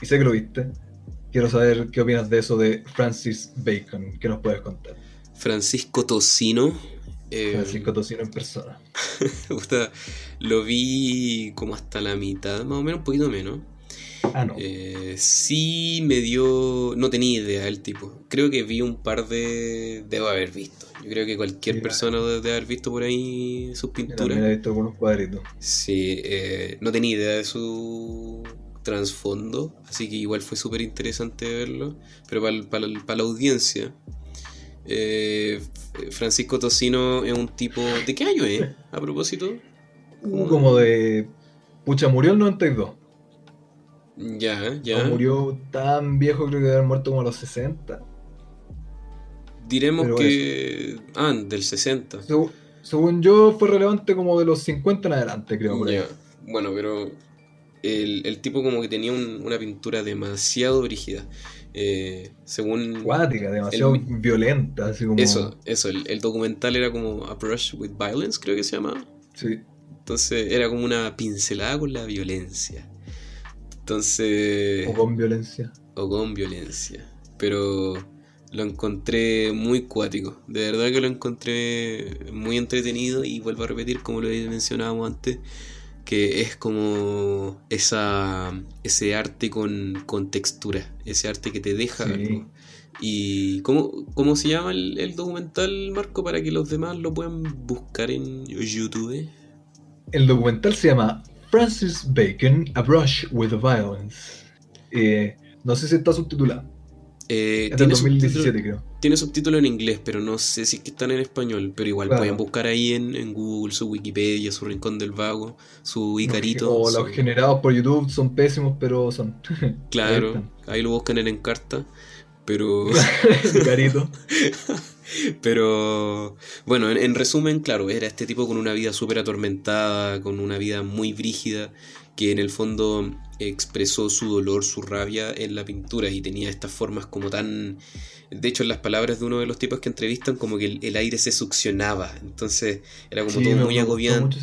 y sé que lo viste. Quiero saber qué opinas de eso de Francis Bacon, ¿qué nos puedes contar? Francisco Tocino. Eh, Francisco Tocino en persona. lo vi como hasta la mitad, más o menos, un poquito menos. Ah, no. Eh, sí me dio. No tenía idea el tipo. Creo que vi un par de. Debo haber visto. Yo creo que cualquier persona debe haber visto por ahí sus pinturas. he visto algunos cuadritos. Sí, eh, no tenía idea de su trasfondo. Así que igual fue súper interesante verlo. Pero para, la audiencia. Eh, Francisco Tocino es un tipo. ¿De qué año es? A propósito. Como de. Pucha, murió el 92. Ya, ya. murió tan viejo, creo que debe haber muerto como a los 60. Diremos que. Ah, del 60. según yo, fue relevante como de los 50 en adelante, creo. Por Bueno, pero. El, tipo como que tenía una pintura demasiado brígida. Eh, según. Cuática, demasiado violenta. Así como... Eso, eso. El, el, documental era como Approach with Violence, creo que se llamaba. Sí. Entonces era como una pincelada con la violencia. Entonces... O con violencia. O con violencia. Pero lo encontré muy cuático. De verdad que lo encontré muy entretenido y vuelvo a repetir como lo mencionábamos antes, que es como esa, ese arte con, con textura, ese arte que te deja ¿Y cómo, cómo se llama el, el, documental, Marco, para que los demás lo puedan buscar en YouTube? El documental se llama Francis Bacon, A Brush with Violence. Eh, no sé si está subtitulado. Eh, tiene 2017, creo. Tiene subtítulo en inglés, pero no sé si están en español. Pero igual pueden buscar ahí en, Google su Wikipedia, su Rincón del Vago, su Icarito. O los generados por YouTube son pésimos, pero son. Claro, ahí, lo buscan en Encarta. Pero. Icarito. Pero bueno, en, resumen, claro, era este tipo con una vida súper atormentada, con una vida muy brígida, que en el fondo expresó su dolor, su rabia en la pintura y tenía estas formas como tan... De hecho, en las palabras de uno de los tipos que entrevistan, como que el, aire se succionaba, entonces era como todo muy agobiante.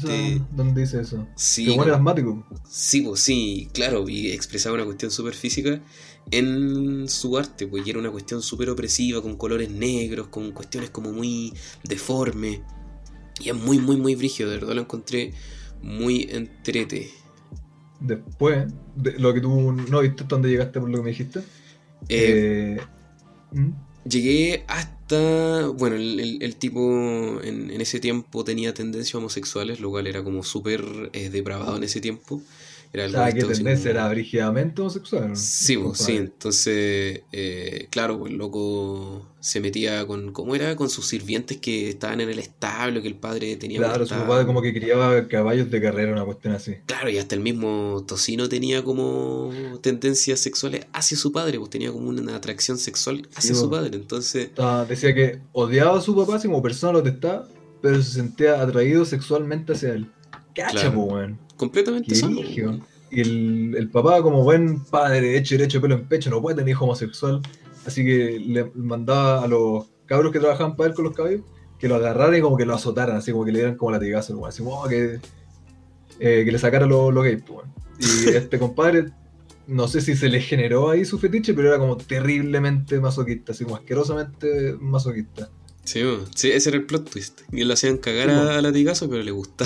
¿Dónde dice eso? Sí. Como asmático. Sí, pues sí, claro, y expresaba una cuestión súper física en su arte, pues y era una cuestión súper opresiva, con colores negros, con cuestiones como muy deformes. Y es muy, muy, muy brígido, de verdad lo encontré muy entrete. Después, de lo que tú no viste, ¿dónde llegaste por lo que me dijiste? Eh, eh ¿Mm? Llegué hasta. Bueno, el, tipo en, ese tiempo tenía tendencias homosexuales, lo cual era como súper eh, depravado en ese tiempo. Era algo que tendencia era brígidamente homosexual. Sí, pues, sí, entonces, eh, claro, pues el loco se metía con, ¿cómo era? Con sus sirvientes que estaban en el establo, que el padre tenía... Claro, su padre como que criaba caballos de carrera, una cuestión así. Claro, y hasta el mismo Tocino tenía como tendencias sexuales hacia su padre, pues tenía como una atracción sexual hacia su padre, entonces... decía que odiaba a su papá, así como persona lo detestaba, pero se sentía atraído sexualmente hacia él. Cacha, pues, Completamente sano. Y el, el, papá, como buen padre, hecho derecho, pelo en pecho, no puede tener hijo homosexual. Así que le mandaba a los cabros que trabajaban para él con los caballos que lo agarraran y como que lo azotaran, así como que le dieran como latigazo, como así, como oh, que. eh, que le sacara los lo gays, pues. Y este compadre, no sé si se le generó ahí su fetiche, pero era como terriblemente masoquista, así como asquerosamente masoquista. Sí, sí ese era el plot twist. Y le hacían cagar a, latigazo, pero le gusta.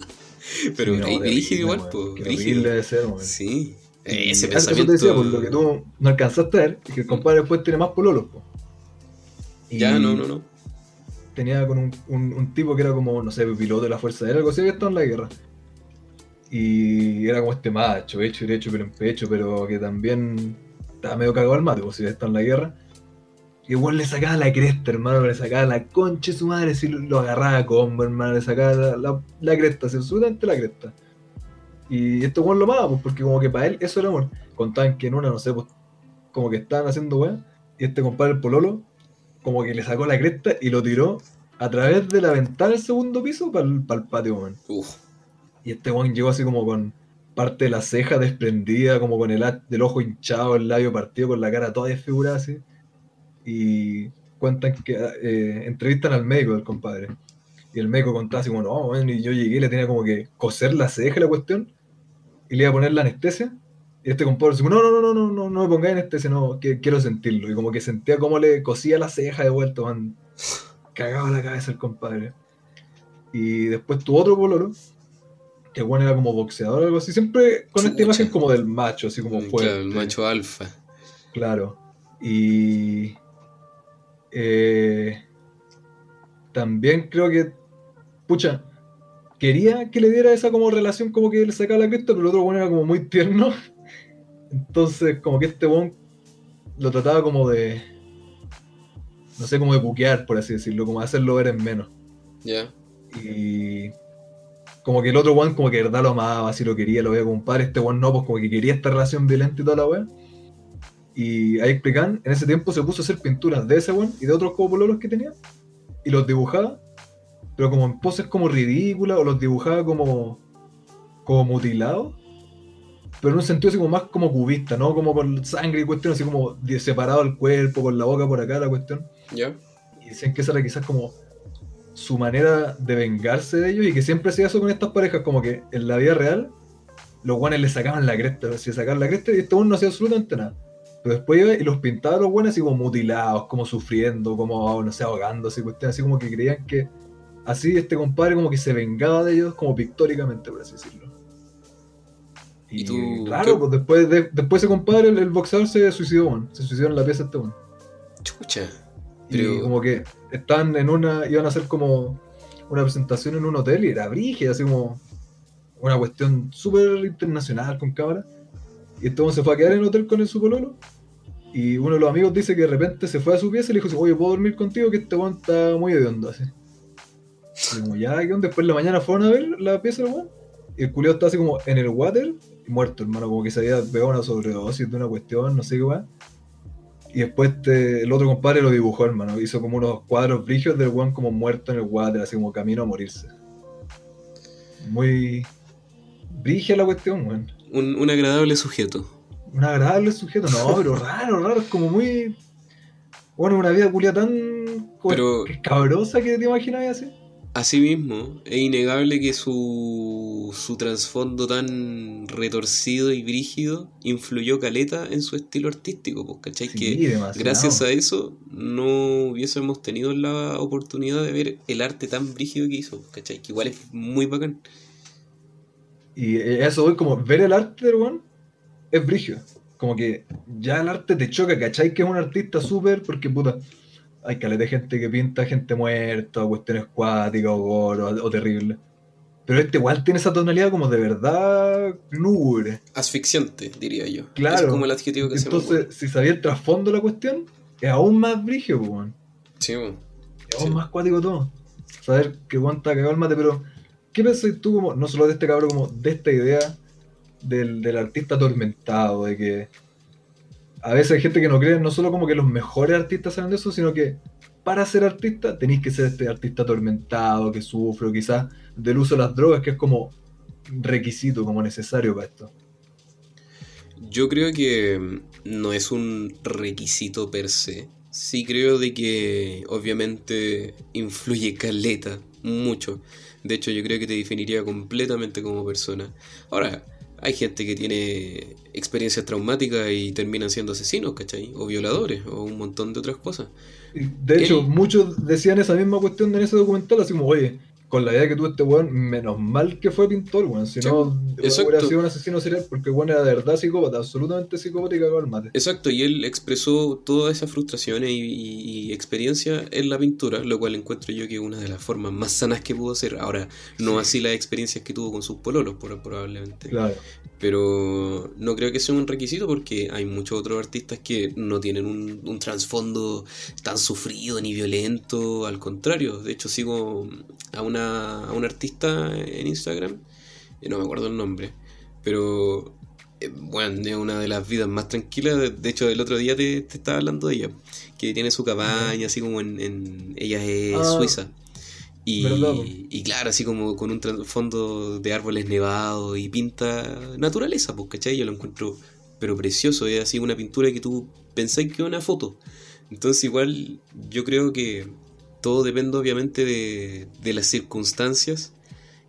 pero sí, no, igual, pues. Rígido debe ser, Sí. Ese y pensamiento... Eso te decía, por lo que tú no alcanzaste a ver, que el compadre después tiene más pololos, pues. Ya, no, no, no. Tenía con un, un, tipo que era como, no sé, piloto de la Fuerza Aérea, algo así que estaba en la guerra. Y era como este macho, hecho y derecho, pero en pecho, pero que también estaba medio cagado al mate, pues si está en la guerra. Y igual le sacaba la cresta, hermano, le sacaba la concha de su madre, si lo, agarraba a combo, hermano, le sacaba la, la, cresta, absolutamente la cresta. Y esto igual lo amaba, pues, porque como que para él eso era amor. Contaban que en una, no sé, pues, como que estaban haciendo weá, y este compadre, el Pololo, como que le sacó la cresta y lo tiró a través de la ventana del segundo piso para el, patio, weón. Y este weón llegó así como con parte de la ceja desprendida, como con el del ojo hinchado, el labio partido, con la cara toda desfigurada así y cuentan que eh, entrevistan al médico del compadre. Y el médico contaba así como, no, y yo llegué y le tenía como que coser la ceja la cuestión y le iba a poner la anestesia. Y este compadre dice, no, no, no, no, no, no, no me pongáis anestesia, no, que, quiero sentirlo. Y como que sentía como le cosía la ceja de vuelta, man. Cagaba la cabeza el compadre. Y después tuvo otro pololo, que bueno era como boxeador o algo así, siempre con esta imagen como del macho, así como fuerte. Claro, el macho alfa. Claro. Y eh, también creo que, pucha, quería que le diera esa como relación como que le sacaba la cresta, pero el otro bueno era como muy tierno. Entonces, como que este bon lo trataba como de. No sé, como de buquear, por así decirlo, como de hacerlo ver en menos. Ya. Y. Como que el otro one como que verdad lo amaba, si lo quería, lo veía como un padre. Este one no, pues como que quería esta relación violenta y toda la wea. Y ahí explican, en ese tiempo se puso a hacer pinturas de ese weón y de otros como pololos que tenía. Y los dibujaba, pero como en poses como ridículas, o los dibujaba como, como mutilados. Pero en un sentido así como más como cubista, ¿no? Como con sangre y cuestión, así como separado el cuerpo, con la boca por acá, la cuestión. Ya. Y decían que esa era quizás como su manera de vengarse de ellos y que siempre hacía eso con estas parejas, como que en la vida real los guanes le sacaban la cresta, se sacaban la cresta y este uno no hacía absolutamente nada. Pero después los pintaba los buenos así como mutilados, como sufriendo, como, no sé, ahogándose, así como que creían que así este compadre como que se vengaba de ellos como pictóricamente, por así decirlo. Y, tú, claro, pues después de después ese compadre, el, boxeador se suicidó, se suicidó en la pieza este Chucha. Y como que estaban en una, iban a hacer como una presentación en un hotel y era brígida, así como una cuestión súper internacional con cámara. Y este se fue a quedar en el hotel con el su pololo. Y uno de los amigos dice que de repente se fue a su pieza y le dijo, oye, ¿puedo dormir contigo? Que este weón está muy hediondo así. Y como ya, que después la mañana fueron a ver la pieza del weón. Y el culiado está así como en el water, muerto, hermano, como que se había pegado una sobredosis de una cuestión, no sé qué weón. Y después este, el otro compadre lo dibujó, hermano. Hizo como unos cuadros brígidos del weón como muerto en el water, así como camino a morirse. Muy brígida la cuestión, weón un, agradable sujeto. Un agradable sujeto, no, pero raro, raro, es como muy. Bueno, una vida culia tan pero, cabrosa que te imaginas así. Así mismo, es innegable que su, su trasfondo tan retorcido y brígido influyó caleta en su estilo artístico, pues, ¿cachai? que gracias a eso no hubiésemos tenido la oportunidad de ver el arte tan brígido que hizo, ¿cachai? Que igual es muy bacán. Y eso hoy como ver el arte del weón es brigio. Como que ya el arte te choca, ¿cachai? Que es un artista súper, porque puta, hay caleta de gente que pinta gente muerta, o cuestiones cuáticas, o gore, o, terrible. Pero este igual tiene esa tonalidad como de verdad lúgubre. Asfixiante, diría yo. Claro. Es como el adjetivo que Entonces, si sabía el trasfondo de la cuestión, es aún más brigio, weón. Sí, weón. Es aún más cuático todo. Saber que weón está cagado el mate, pero ¿Qué pensás tú, como, no solo de este cabrón, como de esta idea del, artista atormentado? De que a veces hay gente que no cree, no solo como que los mejores artistas saben de eso, sino que para ser artista tenéis que ser este artista atormentado, que sufre, o quizás del uso de las drogas, que es como requisito, como necesario para esto. Yo creo que no es un requisito per se. Sí creo de que obviamente influye caleta, mucho. De hecho, yo creo que te definiría completamente como persona. Ahora, hay gente que tiene experiencias traumáticas y terminan siendo asesinos, ¿cachai? O violadores, o un montón de otras cosas. De hecho, muchos decían esa misma cuestión en ese documental, así como, oye, con la idea que tuvo este weón, menos mal que fue pintor, weón. Si no, hubiera sido un asesino serial porque weón era de verdad psicópata, absolutamente psicópata y cagó al mate. Exacto, y él expresó todas esas frustraciones y, y, experiencias en la pintura, lo cual encuentro yo que es una de las formas más sanas que pudo hacer. Ahora, no así las experiencias que tuvo con sus pololos, probablemente. Claro. Pero no creo que sea un requisito porque hay muchos otros artistas que no tienen un, un trasfondo tan sufrido ni violento, al contrario. De hecho, sigo a una a un artista en Instagram, no me acuerdo el nombre, pero eh, bueno, es una de las vidas más tranquilas. De hecho, el otro día te, estaba hablando de ella, que tiene su cabaña, así como en. ella es ah, suiza. Y, y, claro, así como con un fondo de árboles nevados y pinta naturaleza, pues, ¿cachai? Yo lo encuentro, pero precioso, es así una pintura que tú pensáis que es una foto. Entonces, igual, yo creo que todo depende obviamente de, las circunstancias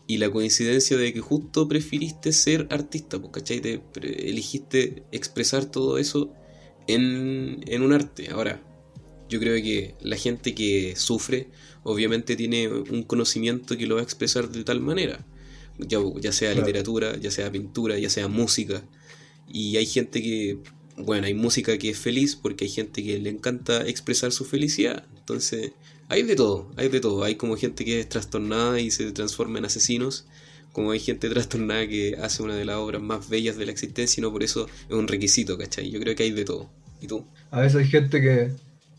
y la coincidencia de que justo prefiriste ser artista, pues, ¿cachai? Te, elegiste expresar todo eso en, en, un arte. Ahora, yo creo que la gente que sufre obviamente tiene un conocimiento que lo va a expresar de tal manera, ya, ya sea literatura, ya sea pintura, ya sea música. Y hay gente que, bueno, hay música que es feliz porque hay gente que le encanta expresar su felicidad. Entonces, hay de todo, hay de todo. Hay como gente que es trastornada y se transforma en asesinos, como hay gente trastornada que hace una de las obras más bellas de la existencia y no por eso es un requisito, ¿cachai? Yo creo que hay de todo. ¿Y tú? A veces hay gente que,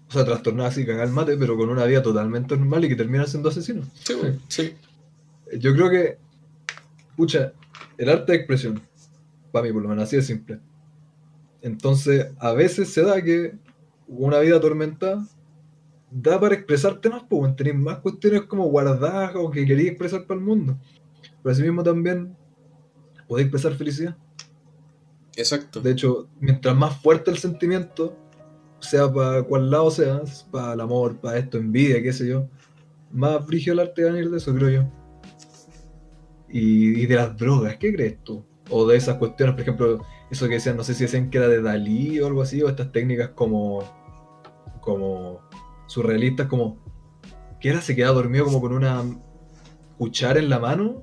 o sea, trastornada así, caga el mate, pero con una vida totalmente normal y que termina siendo asesino. Sí, sí. Yo creo que, pucha, el arte de expresión, para mí por lo menos así de simple. Entonces, a veces se da que una vida atormentada da para expresarte más, pues tenéis más cuestiones como guardadas o que queréis expresar para el mundo. Pero así mismo también podéis expresar felicidad. Exacto. De hecho, mientras más fuerte el sentimiento, sea para cual lado sea, para el amor, para esto, envidia, qué sé yo, más brillo el arte va a venir de eso, creo yo. Y, y, de las drogas, ¿qué crees tú? O de esas cuestiones, por ejemplo, eso que decían, no sé si decían que era de Dalí o algo así, o estas técnicas como, como surrealistas como que era se quedaba dormido como con una cuchara en la mano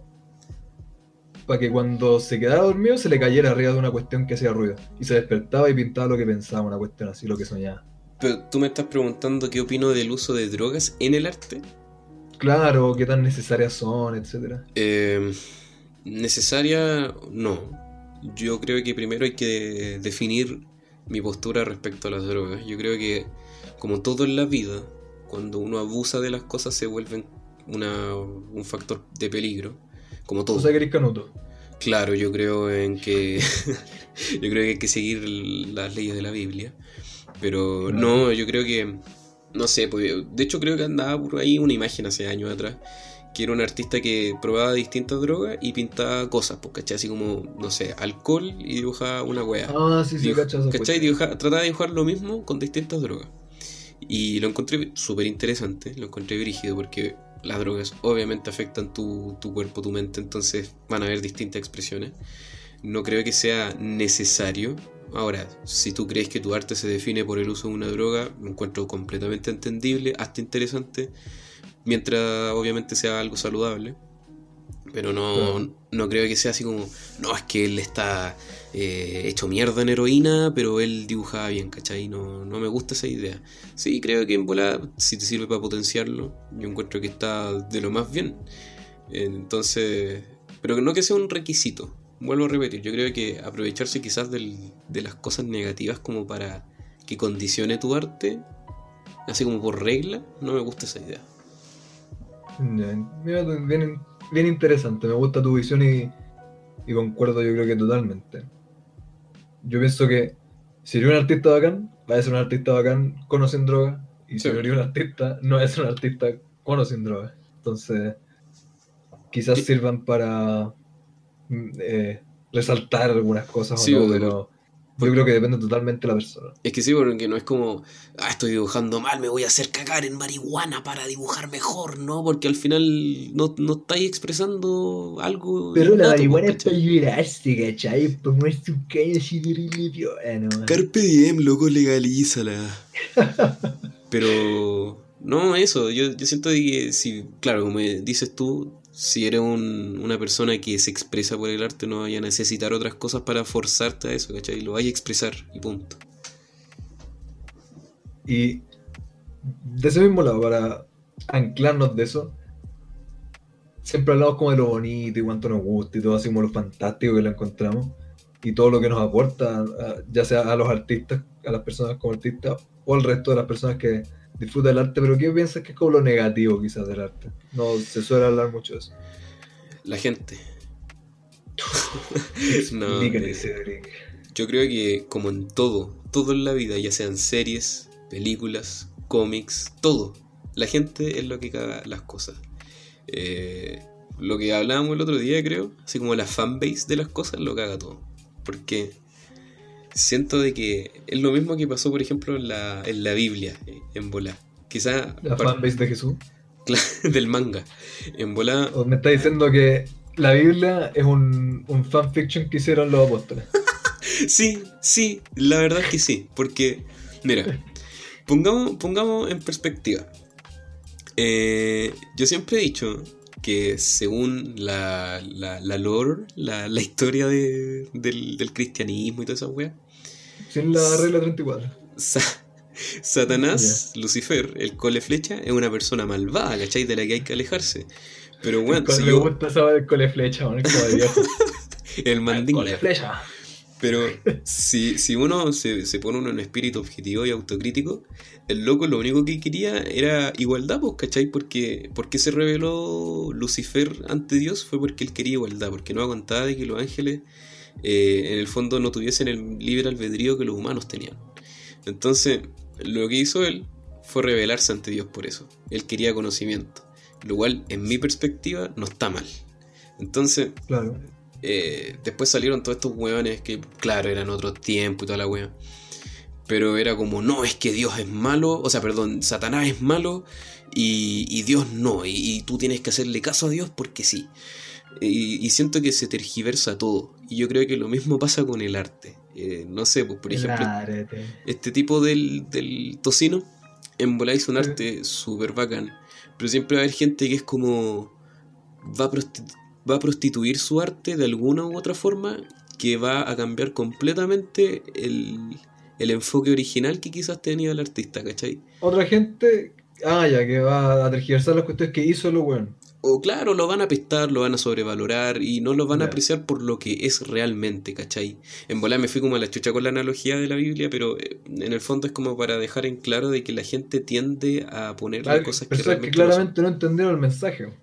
para que cuando se quedaba dormido se le cayera arriba de una cuestión que hacía ruido y se despertaba y pintaba lo que pensaba, una cuestión así, lo que soñaba. Pero tú me estás preguntando qué opino del uso de drogas en el arte. Claro, qué tan necesarias son, etcétera. Eh, necesaria, no. Yo creo que primero hay que definir mi postura respecto a las drogas. Yo creo que como todo en la vida, cuando uno abusa de las cosas se vuelven una, un factor de peligro. Como todo. O sea, que canuto. Claro, yo creo en que. yo creo que hay que seguir las leyes de la Biblia. Pero no, yo creo que. No sé, pues, de hecho creo que andaba por ahí una imagen hace años atrás. Que era un artista que probaba distintas drogas y pintaba cosas, pues, ¿cachai? Así como, no sé, alcohol y dibujaba una wea. Ah, sí, sí, ¿Cachai? trataba de dibujar lo mismo con distintas drogas. Y lo encontré súper interesante, lo encontré brígido porque las drogas obviamente afectan tu, cuerpo, tu mente, entonces van a haber distintas expresiones. No creo que sea necesario. Ahora, si tú crees que tu arte se define por el uso de una droga, lo encuentro completamente entendible, hasta interesante, mientras obviamente sea algo saludable. Pero no, no creo que sea así como, no, es que él está eh, hecho mierda en heroína, pero él dibujaba bien, ¿cachai? No, no me gusta esa idea. Sí, creo que en bola, si te sirve para potenciarlo, yo encuentro que está de lo más bien. Entonces, pero no que sea un requisito. Vuelvo a repetir, yo creo que aprovecharse quizás de las cosas negativas como para que condicione tu arte, así como por regla, no me gusta esa idea. Bien, bien interesante, me gusta tu visión y, y concuerdo yo creo que totalmente yo pienso que si eres un artista bacán, va a ser un artista bacán con o sin droga. Y si eres un artista, no es un artista con o sin droga. Entonces, quizás sirvan para mm, eh, resaltar algunas cosas, pero Yo creo que depende totalmente de la persona. Es que sí, porque no es como, ah, estoy dibujando mal, me voy a hacer cagar en marihuana para dibujar mejor, ¿no? Porque al final no, no estáis expresando algo. Pero la marihuana es para llorarse, ¿cachai? Para muerte un caño así de Carpe diem, loco, legalízala. Pero, no, eso, yo, yo siento que si, claro, como dices tú, si eres un, una persona que se expresa por el arte, no vaya a necesitar otras cosas para forzarte a eso, ¿cachai? Lo vaya a expresar y punto. Y de ese mismo lado, para anclarnos de eso, siempre hablamos como de lo bonito y cuánto nos gusta y todo así como lo fantástico que lo encontramos y todo lo que nos aporta, ya sea a los artistas, a las personas como artistas o al resto de las personas que disfruta del arte, pero ¿qué piensas que es como lo negativo quizás del arte? No se suele hablar mucho de eso. La gente. no, eh, yo creo que como en todo, todo en la vida, ya sean series, películas, cómics, todo, la gente es lo que caga las cosas. Eh, lo que hablábamos el otro día, creo, así como la fanbase de las cosas, lo caga todo. Porque siento de que es lo mismo que pasó, por ejemplo, en la, en la Biblia, en Bola. Quizá. La fanbase de Jesús. del manga. En Bola. O me está diciendo que la Biblia es un, un fanfiction que hicieron los apóstoles. sí, sí, la verdad es que sí. Porque, mira, pongamos, pongamos en perspectiva. Eh, yo siempre he dicho que según la, la, la lore, la, la historia de, del, del, cristianismo y toda esa wea, sin la regla 34. Satanás, Lucifer, el cole flecha, es una persona malvada, ¿cachai? De la que hay que alejarse. Pero bueno, si me gusta saber el cole flecha, el mandinga. El cole flecha. Pero si, si uno se, se, pone uno en espíritu objetivo y autocrítico, el loco lo único que quería era igualdad, pues, ¿cachai? Porque, porque se reveló Lucifer ante Dios fue porque él quería igualdad, porque no aguantaba de que los ángeles eh, en el fondo no tuviesen el libre albedrío que los humanos tenían. Entonces, lo que hizo él fue rebelarse ante Dios por eso. Él quería conocimiento, lo cual en mi perspectiva no está mal. Entonces, claro. Eh, después salieron todos estos hueones que, claro, eran otro tiempo y toda la hueá. Pero era como, no, es que Dios es malo, o sea, perdón, Satanás es malo y, Dios no, y, y, tú tienes que hacerle caso a Dios porque sí. Y, siento que se tergiversa todo. Y yo creo que lo mismo pasa con el arte. Eh, no sé, pues por ejemplo, este tipo del, tocino, en bola un arte súper bacán. Pero siempre va a haber gente que es como. Va a, va a prostituir su arte de alguna u otra forma que va a cambiar completamente el, el enfoque original que quizás tenía el artista, ¿cachai? Otra gente, ah, ya, que va a tergiversar las cuestiones que hizo lo bueno o claro, lo van a pestar, lo van a sobrevalorar y no lo van a apreciar por lo que es realmente, ¿cachai? En volar me fui como a la chucha con la analogía de la Biblia, pero eh, en el fondo es como para dejar en claro de que la gente tiende a poner las cosas que realmente que claramente no, entendieron el mensaje.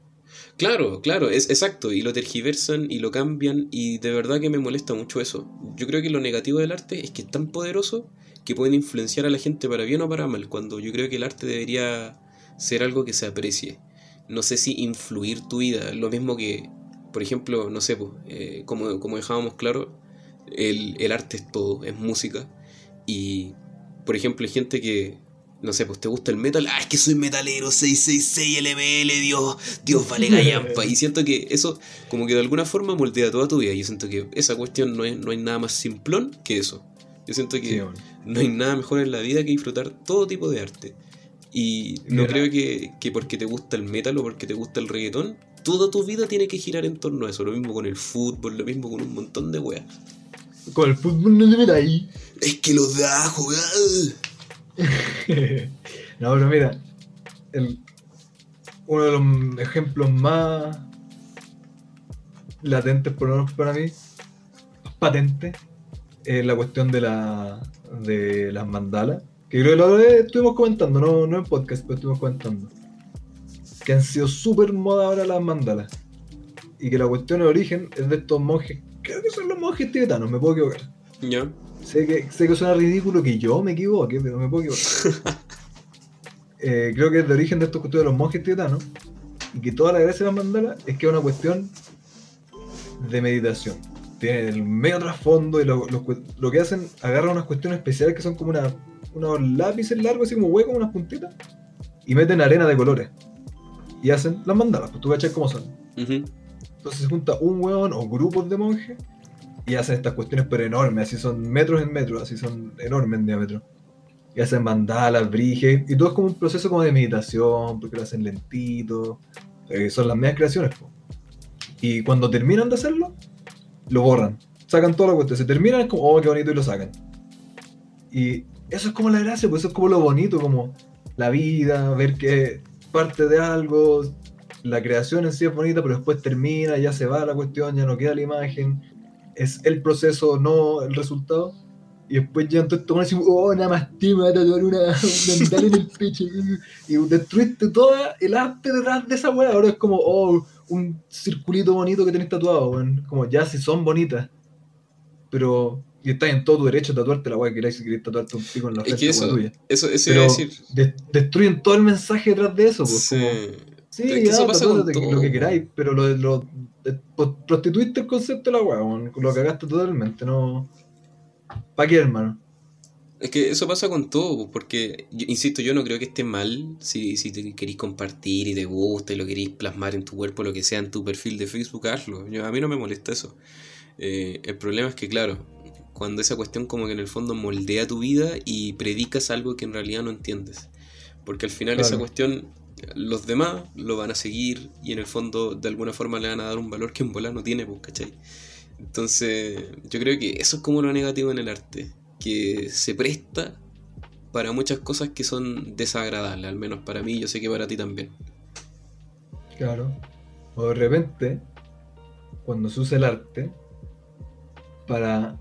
Claro, claro, es exacto, y lo tergiversan y lo cambian y de verdad que me molesta mucho eso. Yo creo que lo negativo del arte es que es tan poderoso que pueden influenciar a la gente para bien o para mal, cuando yo creo que el arte debería ser algo que se aprecie no sé si influir tu vida. Lo mismo que, por ejemplo, no sé, pues, eh, como, como dejábamos claro, el, el, arte es todo, es música. Y, por ejemplo, hay gente que, no sé, pues te gusta el metal, ah, es que soy metalero, 666 LML, Dios, Dios vale gallampa. y siento que eso, como que de alguna forma moldea toda tu vida. Y yo siento que esa cuestión no, es, no hay nada más simplón que eso. Yo siento que no hay nada mejor en la vida que disfrutar todo tipo de arte. Y no creo que, porque te gusta el metal o porque te gusta el reggaetón, toda tu vida tiene que girar en torno a eso. Lo mismo con el fútbol, lo mismo con un montón de weas. Con el fútbol no le ahí. Es que lo da jugar. no, pero mira, uno de los ejemplos más latentes, por lo menos para mí, patente, es la cuestión de, la, de las mandalas que creo que lo estuvimos comentando, no, no en podcast, pero estuvimos comentando. Que han sido súper moda ahora las mandalas. Y que la cuestión de origen es de estos monjes, creo que son los monjes tibetanos, me puedo equivocar. Ya. Sé que, sé que suena ridículo que yo me equivoque, pero me puedo equivocar. eh, creo que es de origen de estos cuestiones de los monjes tibetanos. Y que toda la gracia de las mandalas es que es una cuestión de meditación. Tiene el medio trasfondo y lo, lo, que hacen, agarran unas cuestiones especiales que son como una, unos lápices largos, así como huecos, unas puntitas, y meten arena de colores. Y hacen las mandalas, pues tú cachas cómo son. Entonces se junta un hueón o grupos de monjes y hacen estas cuestiones pero enormes, así son metros en metros, así son enormes en diámetro. Y hacen mandalas, briges, y todo es como un proceso como de meditación, porque lo hacen lentito. Eh, son las medias creaciones. Y cuando terminan de hacerlo, lo borran. Sacan toda la cuestión. Se terminan, es como, oh, qué bonito, y lo sacan. Y eso es como la gracia, pues eso es como lo bonito, como la vida, ver que parte de algo, la creación en sí es bonita, pero después termina, ya se va la cuestión, ya no queda la imagen. Es el proceso, no el resultado. Y después ya entonces te decir, oh, nada más te va a tatuar una, una en el pecho. Y destruiste todo el arte detrás de esa weá. Ahora es como, oh, un circulito bonito que tenés tatuado, weón. Como ya si son bonitas. Pero. Y estás en todo tu derecho a tatuarte la weá que queráis si querés tatuarte un pico en la frente. Es que eso, tuya. eso, eso iba a decir. destruyen todo el mensaje detrás de eso, pues. Sí. sí, ya, eso pasa con lo que queráis, pero lo, lo, prostituiste el concepto de la weá, lo cagaste totalmente, no. ¿Para qué, hermano? Es que eso pasa con todo, porque, insisto, yo no creo que esté mal si, si te queréis compartir y te gusta y lo queréis plasmar en tu cuerpo, lo que sea en tu perfil de Facebook, hazlo. a mí no me molesta eso. Eh, el problema es que, claro, cuando esa cuestión como que en el fondo moldea tu vida y predicas algo que en realidad no entiendes. Porque al final esa cuestión, los demás lo van a seguir y en el fondo de alguna forma le van a dar un valor que en bola no tiene, pues, ¿cachai? Entonces, yo creo que eso es como lo negativo en el arte, que se presta para muchas cosas que son desagradables, al menos para mí, yo sé que para ti también. Claro. O de repente, cuando se usa el arte para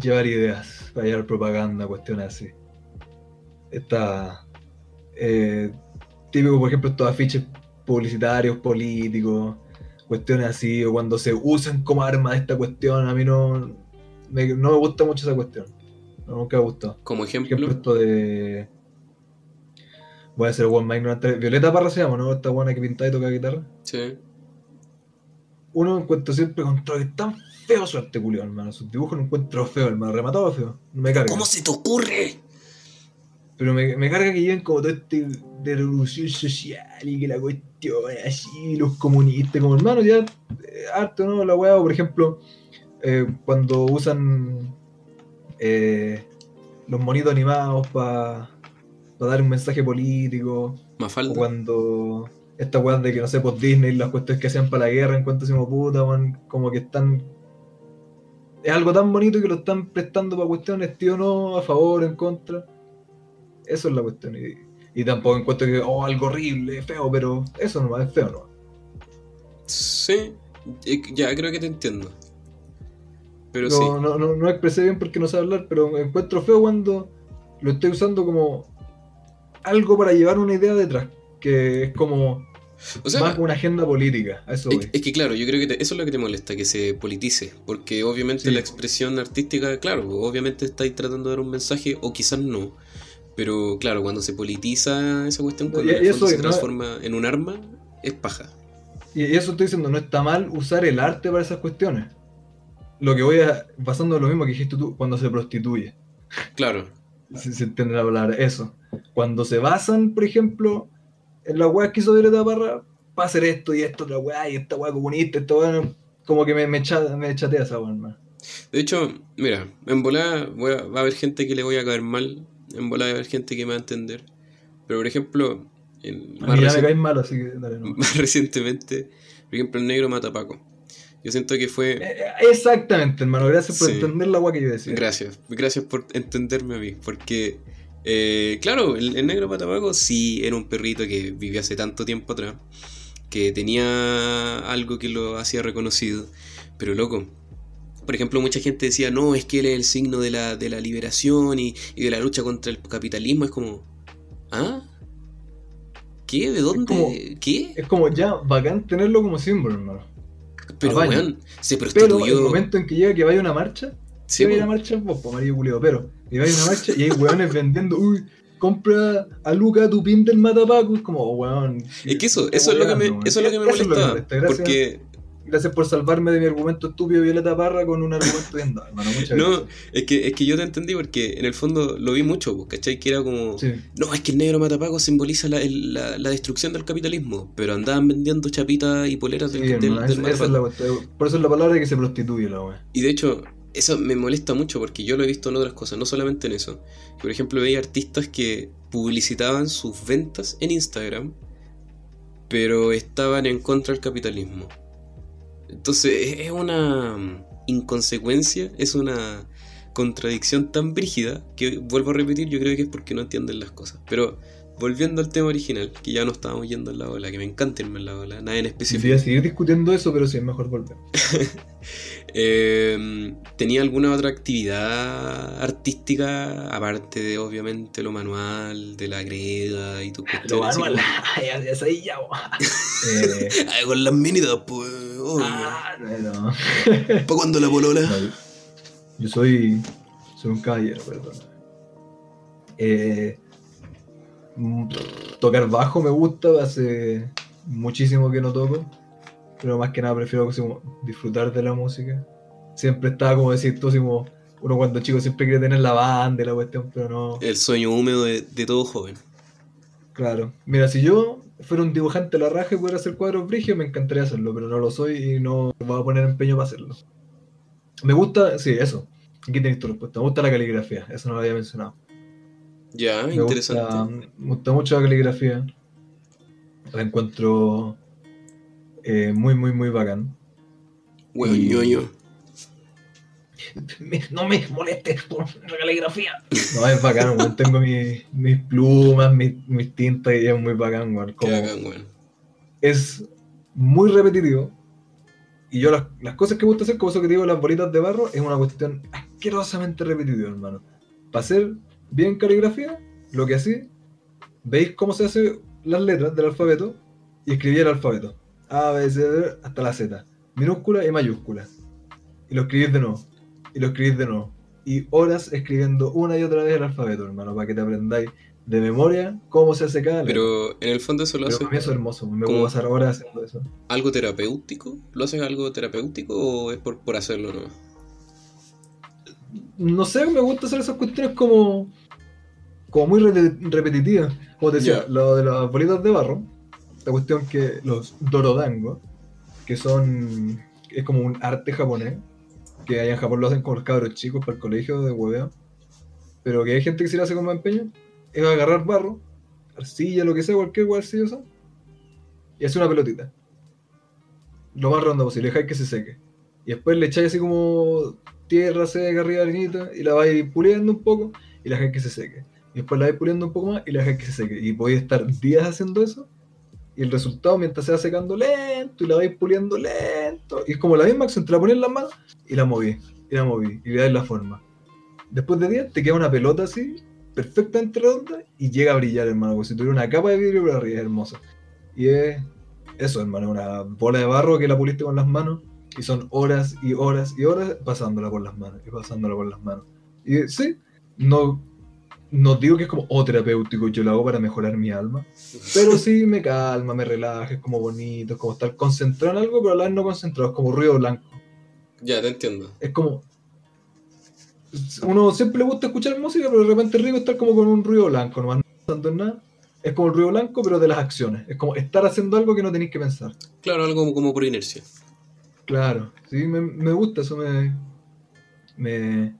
llevar ideas, para llevar propaganda, cuestiones así. Está eh, típico, por ejemplo, estos afiches publicitarios, políticos, cuestiones así, o cuando se usan como arma esta cuestión, a mí no me, no me gusta mucho esa cuestión. Nunca me gustó. Como ejemplo. ejemplo esto de. Voy a hacer One Minecraft. Violeta Parra se llama, ¿no? Esta buena que pinta y toca guitarra. Sí. Uno encuentro siempre con que tan feo su arte, hermano. Sus dibujos no encuentro feo, hermano. Rematado feo. Me carga. ¿Cómo se te ocurre? Pero me, me carga que lleven como todo este de revolución social y que la cuestión así, los comunistas, como hermano, ya, eh, harto, ¿no? La weá, por ejemplo, eh, cuando usan eh, los monitos animados para dar un mensaje político. Más falta. O cuando esta weá de que no sé, pues Disney, las cuestiones que hacían para la guerra en cuanto decimos puta, como que están. Es algo tan bonito que lo están prestando para cuestiones, tío, no, a favor, en contra. Eso es la cuestión. Y tampoco encuentro que, oh, algo horrible, feo, pero eso no es feo, ¿no? Sí, ya creo que te entiendo. Pero no, sí. No, no, no expresé bien porque no sé hablar, pero encuentro feo cuando lo estoy usando como algo para llevar una idea detrás, que es como o sea, más una agenda política. Eso es, que claro, yo creo que eso es lo que te molesta, que se politice, porque obviamente la expresión artística, claro, obviamente estáis tratando de dar un mensaje o quizás no, pero claro, cuando se politiza esa cuestión, cuando se transforma en un arma, es paja. Y eso estoy diciendo, no está mal usar el arte para esas cuestiones. Lo que voy a, pasando lo mismo que dijiste tú, cuando se prostituye. Claro. si se entiende hablar, eso. Cuando se basan, por ejemplo, en la weá que hizo Violeta Parra, para hacer esto y esto, otra weá, y esta weá comunista, esta weá, como que me, me, me chatea esa weá, De hecho, mira, en volada va a haber gente que le voy a caer mal en bola de haber gente que me va a entender. Pero por ejemplo, más, recientemente, por ejemplo, el negro mata a Paco. Yo siento que fue. Eh, eh, exactamente, hermano. Gracias por entender la agua que yo decía. Gracias, gracias por entenderme a mí. Porque, eh, claro, el, el, negro Paco sí era un perrito que vivió hace tanto tiempo atrás. Que tenía algo que lo hacía reconocido. Pero loco, por ejemplo, mucha gente decía, no, es que él es el signo de la, de la liberación y, de la lucha contra el capitalismo. Es como, ¿ah? ¿Qué? ¿De dónde? ¿Qué? Es como ya bacán tenerlo como símbolo, hermano. Pero, weón, se prostituyó. Pero el momento en que llega que vaya una marcha, sí, vaya una marcha, vos, pues, marido culiado, pero, y vaya una marcha y hay weones vendiendo, uy, compra a Luca tu pin del matapaco, es como, oh, weón. Es que eso, eso es lo que me, eso es lo que me molesta. porque Gracias por salvarme de mi argumento estúpido Violeta Parra con un argumento bien dado, hermano. Muchas no, es que, es que yo te entendí porque en el fondo lo vi mucho, pues, ¿cachai? Que era como. No, es que el negro matapaco simboliza la, la, destrucción del capitalismo, pero andaban vendiendo chapitas y poleras del, del, Por eso es la palabra que se prostituye la wea. Y de hecho, eso me molesta mucho porque yo lo he visto en otras cosas, no solamente en eso. Por ejemplo, veía artistas que publicitaban sus ventas en Instagram, pero estaban en contra del capitalismo. Entonces es una inconsecuencia, es una contradicción tan brígida que vuelvo a repetir, yo creo que es porque no entienden las cosas. Pero volviendo al tema original, que ya no estábamos yendo en la ola, que me encanta irme en la ola, nada en específico. Voy a seguir discutiendo eso, pero sí es mejor volver. Em, ¿Tenía alguna otra actividad artística, aparte de obviamente lo manual, de la greda y tu Lo manual, ya, ya ahí ya. eh, con las minidas, pues. Ah, no. ¿Para cuándo la polola? yo soy, soy un caballero, perdón. Eh, tocar bajo me gusta, hace muchísimo que no toco pero más que nada prefiero disfrutar de la música. Siempre estaba como decir tú, como, uno cuando chico siempre quiere tener la banda y la cuestión, pero no. El sueño húmedo de, todo joven. Claro. Mira, si yo fuera un dibujante de la raja y pudiera hacer cuadros brigios, me encantaría hacerlo, pero no lo soy y no voy a poner empeño para hacerlo. Me gusta, sí, eso. Aquí tenéis tu respuesta. Me gusta la caligrafía, eso no lo había mencionado. Ya, interesante. me gusta mucho la caligrafía. La encuentro eh, muy, muy, muy bacán. Bueno, ñoño. No me molestes por la caligrafía. No, es bacán, Tengo mis, mis plumas, mis, mis, tintas y es muy bacán, weón. Es muy repetitivo. Y yo las, las, cosas que me gusta hacer, como eso que digo, las bolitas de barro, es una cuestión asquerosamente repetitiva, hermano. Para hacer bien caligrafía, lo que así, veis cómo se hacen las letras del alfabeto y escribí el alfabeto. A, B, C, D, hasta la Z. Minúscula y mayúscula. Y lo escribís de nuevo. Y lo escribís de nuevo. Y horas escribiendo una y otra vez el alfabeto, hermano, para que te aprendáis de memoria cómo se hace cada letra. Pero en el fondo eso lo hace. eso es hermoso, me puedo pasar horas haciendo eso. ¿Algo terapéutico? ¿Lo haces algo terapéutico o es por, por hacerlo no? No sé, me gusta hacer esas cuestiones como. Como muy repetitivas. Como te decía, lo de las bolitas de barro la cuestión que los dorodango, que son. es como un arte japonés, que allá en Japón lo hacen con los cabros chicos para el colegio de hueveo, pero que hay gente que se lo hace con más empeño, es agarrar barro, arcilla, lo que sea, cualquier arcilla y hace una pelotita. Lo más ronda posible, dejáis que se seque. Y después le echáis así como tierra seca arriba, harinita, y la vais puliendo un poco, y la dejáis que se seque. Y después la vais puliendo un poco más, y la dejáis que se seque. Y podéis estar días haciendo eso, y el resultado, mientras se va secando lento y la vais puliendo lento, y es como la misma acción, te la pones en las manos y la moví, y la moví, y le das la forma. Después de 10 te queda una pelota así, perfectamente redonda, y llega a brillar, hermano, como si tuviera una capa de vidrio por arriba, es hermoso. Y es eso, hermano, una bola de barro que la puliste con las manos, y son horas y horas y horas pasándola por las manos, y pasándola por las manos. Y sí, no no digo que es como, oh, terapéutico, yo lo hago para mejorar mi alma, pero sí me calma, me relaja, es como bonito, es como estar concentrado en algo, pero a la vez no concentrado, es como ruido blanco. Ya, te entiendo. Es como... Uno siempre le gusta escuchar música, pero de repente es rico estar como con un ruido blanco, no más pensando en nada. Es como el ruido blanco, pero de las acciones. Es como estar haciendo algo que no tenéis que pensar. Claro, algo como, como por inercia. Claro, sí, me, me gusta, eso me, me,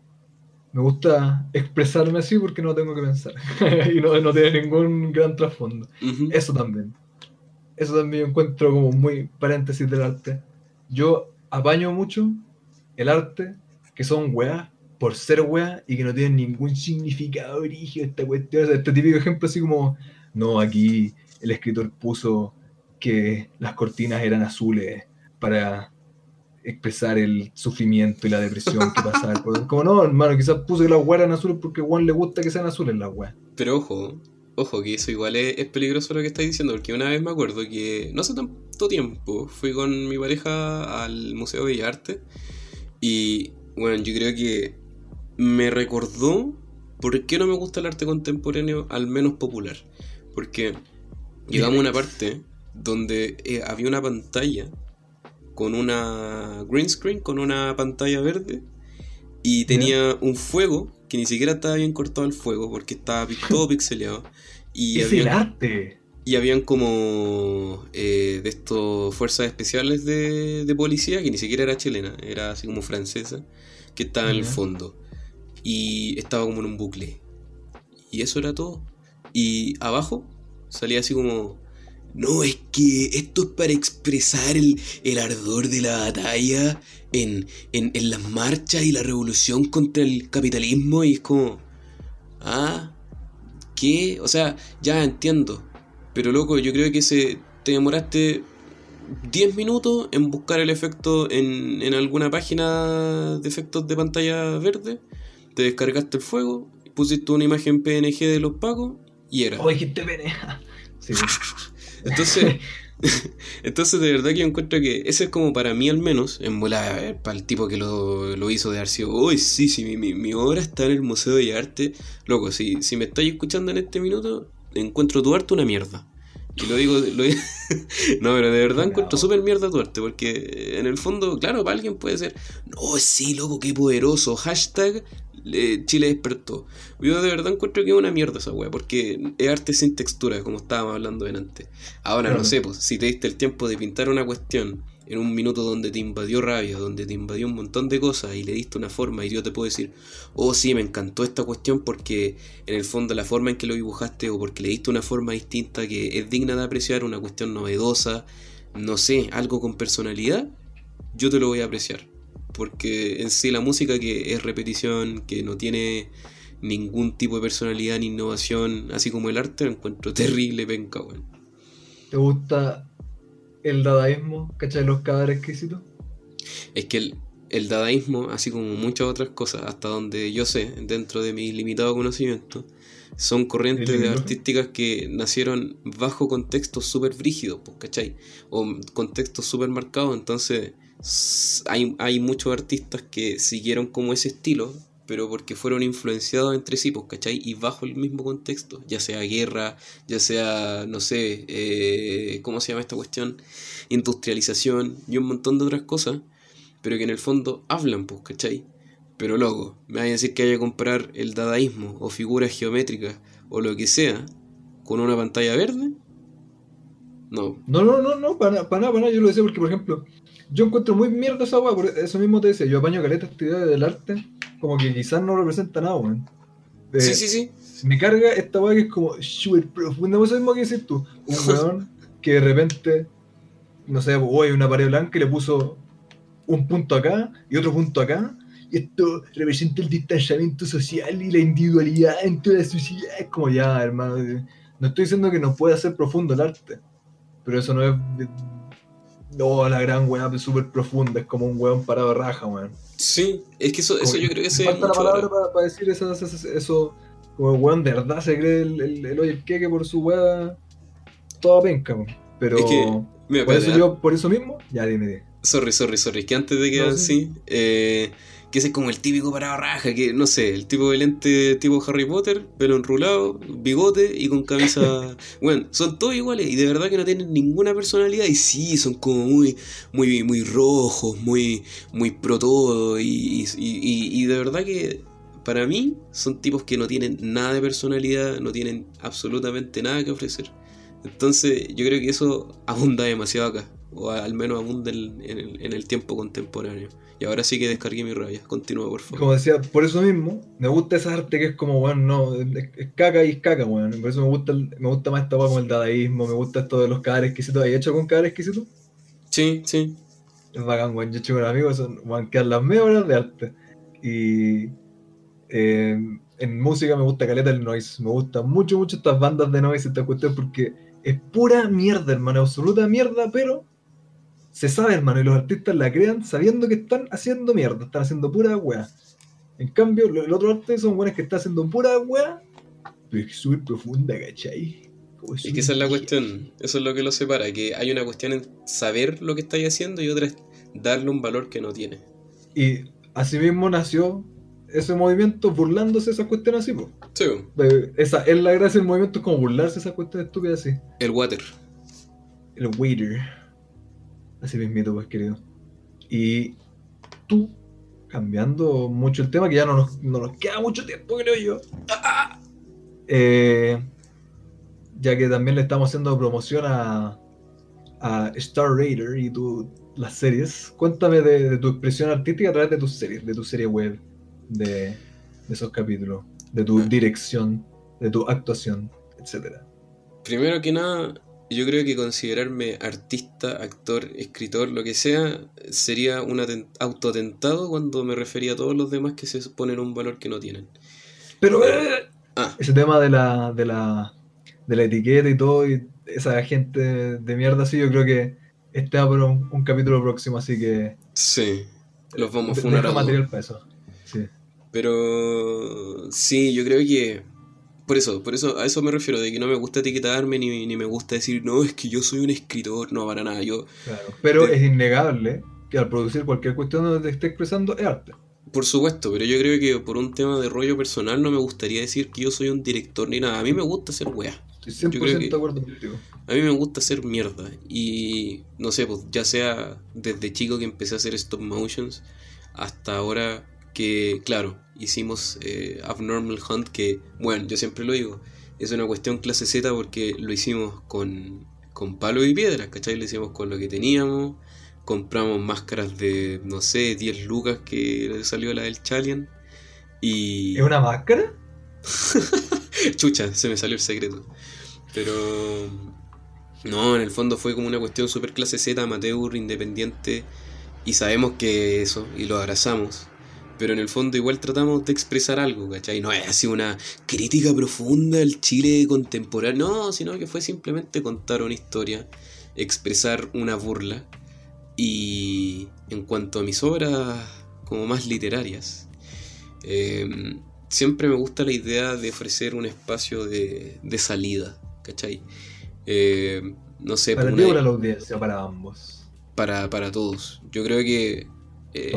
me gusta expresarme así porque no tengo que pensar. y no, no, tiene ningún gran trasfondo. Eso también. Eso también encuentro como muy paréntesis del arte. Yo apaño mucho el arte que son weas por ser weas y que no tienen ningún significado origen esta cuestión. este típico ejemplo así como, no, aquí el escritor puso que las cortinas eran azules para expresar el sufrimiento y la depresión que pasaba. Como no, hermano, quizás puso que las weas eran azules porque a Juan le gusta que sean azules las weas. Pero ojo, ojo, que eso igual es, peligroso lo que estáis diciendo, porque una vez me acuerdo que no hace tanto tiempo fui con mi pareja al Museo de Arte y, bueno, yo creo que me recordó por qué no me gusta el arte contemporáneo, al menos popular. Porque llegamos a una parte donde eh, había una pantalla con una green screen, con una pantalla verde, y tenía un fuego que ni siquiera estaba bien cortado el fuego porque estaba todo pixeleado. Y es el arte. Y habían como eh, de estos fuerzas especiales de, de, policía, que ni siquiera era chilena, era así como francesa, que estaba en el fondo. Y estaba como en un bucle. Y eso era todo. Y abajo salía así como no, es que esto es para expresar el, ardor de la batalla en, en, las marchas y la revolución contra el capitalismo. Y es como, ah, ¿qué? O sea, ya entiendo. Pero loco, yo creo que se, te demoraste 10 minutos en buscar el efecto en, en alguna página de efectos de pantalla verde. Te descargaste el fuego, pusiste una imagen PNG de los pagos y era. Oh, dijiste Sí. Entonces, entonces de verdad que yo encuentro que ese es como para mí al menos, en volar para el tipo que lo, hizo de Arcio, uy, sí, sí, mi, mi, obra está en el Museo de Arte. Loco, si, si me estáis escuchando en este minuto, encuentro tu arte una mierda. Y lo digo, lo no, pero de verdad encuentro súper mierda tu arte, porque en el fondo, claro, para alguien puede ser, no, sí, loco, qué poderoso, hashtag Chile despertó. Yo de verdad encuentro que es una mierda esa weá, porque es arte sin textura, como estábamos hablando antes. Ahora no sé, pues, si te diste el tiempo de pintar una cuestión en un minuto donde te invadió rabia, donde te invadió un montón de cosas y le diste una forma y yo te puedo decir, oh sí, me encantó esta cuestión porque en el fondo la forma en que lo dibujaste o porque le diste una forma distinta que es digna de apreciar, una cuestión novedosa, no sé, algo con personalidad, yo te lo voy a apreciar. Porque en sí la música que es repetición, que no tiene ningún tipo de personalidad ni innovación, así como el arte, lo encuentro terrible, penca, weón. ¿Te gusta el dadaísmo? ¿Cachai? Los cadáveres exquisitos. Es que el, el dadaísmo, así como muchas otras cosas, hasta donde yo sé, dentro de mi limitado conocimiento, son corrientes artísticas que nacieron bajo contextos súper brígidos, pues, ¿cachai? O contextos súper marcados, entonces hay, hay muchos artistas que siguieron como ese estilo, pero porque fueron influenciados entre sí, pues, ¿cachai? Y bajo el mismo contexto, ya sea guerra, ya sea, no sé, eh, ¿cómo se llama esta cuestión? Industrialización y un montón de otras cosas, pero que en el fondo hablan, pues, ¿cachai? Pero luego, me va a decir que haya que comprar el dadaísmo o figuras geométricas o lo que sea con una pantalla verde. No. No, no, no, no, para, para nada, para nada. Yo lo decía porque, por ejemplo, yo encuentro muy mierda esa weá, por eso mismo te decía, yo apaño caleta esta idea del arte, como que quizás no representa nada, weón. sí, sí, sí. Me carga esta weá que es como súper profunda, eso mismo que decís tú. Un weón que de repente, no sé, hoy hay una pared blanca y le puso un punto acá y otro punto acá. Y esto representa el distanciamiento social y la individualidad en toda la sociedad. Es como ya, hermano. No estoy diciendo que no pueda ser profundo el arte, pero eso no es no, la gran weá súper profunda, es como un weón parado de raja, weón. Sí, es que eso, eso yo creo que se. Falta la palabra para, decir eso, eso, como weón de verdad se cree el, el, el oye queque por su weá toda penca, weón. Pero. Es que, por eso yo, por eso mismo, ya dime. Sorry, sorry, sorry, que antes de que así, eh que ese es como el típico parado raja, que no sé, el tipo de lente tipo Harry Potter, pelo enrulado, bigote y con camisa. bueno, son todos iguales y de verdad que no tienen ninguna personalidad y sí, son como muy, muy, muy rojos, muy, muy pro todo y, y, de verdad que para mí son tipos que no tienen nada de personalidad, no tienen absolutamente nada que ofrecer. Entonces yo creo que eso abunda demasiado acá, o al menos abunda en el tiempo contemporáneo. Y ahora sí que descargué mi rabia. Continúa, por favor. Como decía, por eso mismo, me gusta esa arte que es como, bueno, no, es, caca y es caca, bueno. Por eso me gusta, me gusta más esta como el dadaísmo, me gusta esto de los cadáveres exquisitos. ¿Has hecho con cadáveres exquisitos? Sí, sí. Es bacán, weón. Yo he hecho con amigos, son, van quedar las mejores horas de arte. Y eh, en música me gusta caleta el noise. Me gustan mucho, mucho estas bandas de noise, esta cuestión, porque es pura mierda, hermano, absoluta mierda, pero se sabe, hermano, y los artistas la crean sabiendo que están haciendo mierda, están haciendo pura weá. En cambio, el otro arte son buenos que están haciendo pura weá, pero es súper profunda, ¿cachai? Y que esa es la cuestión, eso es lo que lo separa, que hay una cuestión en saber lo que estáis haciendo y otra es darle un valor que no tiene. Y asimismo nació ese movimiento burlándose de esas cuestiones así, pues. Sí. Esa es la gracia del movimiento, es como burlarse de esas cuestiones estúpidas así. El water. El waiter. Así mismito, pues querido. Y tú, cambiando mucho el tema, que ya no nos, no nos queda mucho tiempo, creo yo. Eh, ya que también le estamos haciendo promoción a, a Star Raider y tu, las series. Cuéntame de, tu expresión artística a través de tus series, de tu serie web, de, esos capítulos, de tu ah. dirección, de tu actuación, etcétera. Primero que nada, yo creo que considerarme artista, actor, escritor, lo que sea, sería un autotentado cuando me refería a todos los demás que se ponen un valor que no tienen. Pero eh, ah. ese tema de la, de la de la etiqueta y todo, y esa gente de mierda así, yo creo que está por un, capítulo próximo, así que. Sí, los vamos a funar. material para eso. Sí. Pero sí, yo creo que. Por eso, por eso, a eso me refiero, de que no me gusta etiquetarme ni, ni me gusta decir, no, es que yo soy un escritor, no, para nada, yo... Claro, pero es innegable que al producir cualquier cuestión donde te esté expresando es arte. Por supuesto, pero yo creo que por un tema de rollo personal no me gustaría decir que yo soy un director ni nada. A mí me gusta hacer weá. Estoy 100% de acuerdo contigo. A mí me gusta hacer mierda. Y no sé, pues ya sea desde chico que empecé a hacer stop motions, hasta ahora que, claro, hicimos eh, Abnormal Hunt, que, bueno, yo siempre lo digo, es una cuestión clase Z porque lo hicimos con, con palo y piedra, ¿cachai? Lo hicimos con lo que teníamos, compramos máscaras de, no sé, 10 lucas que salió la del Chalian. Y... ¿Es una máscara? Chucha, se me salió el secreto. Pero no, en el fondo fue como una cuestión super clase Z, amateur, independiente, y sabemos que eso, y lo abrazamos. Pero en el fondo igual tratamos de expresar algo, ¿cachai? No es así una crítica profunda al Chile contemporáneo, no, sino que fue simplemente contar una historia, expresar una burla. Y en cuanto a mis obras como más literarias, em, siempre me gusta la idea de ofrecer un espacio de, de salida, ¿cachai? Eh, no sé. Para ti o para la audiencia, para ambos. Para, para todos. Yo creo que eh,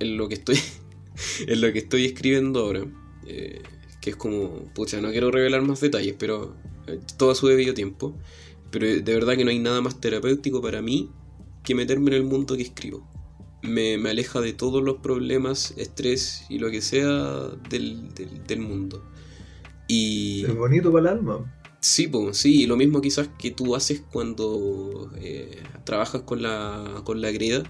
en, lo que estoy en lo que estoy escribiendo ahora, eh, que es como, pucha, no quiero revelar más detalles, pero todo a su debido tiempo. Pero de verdad que no hay nada más terapéutico para mí que meterme en el mundo que escribo. Me, aleja de todos los problemas, estrés y lo que sea del, del mundo. Y... Es bonito para el alma. Sí, pues, sí, lo mismo quizás que tú haces cuando eh, trabajas con la, con la greda.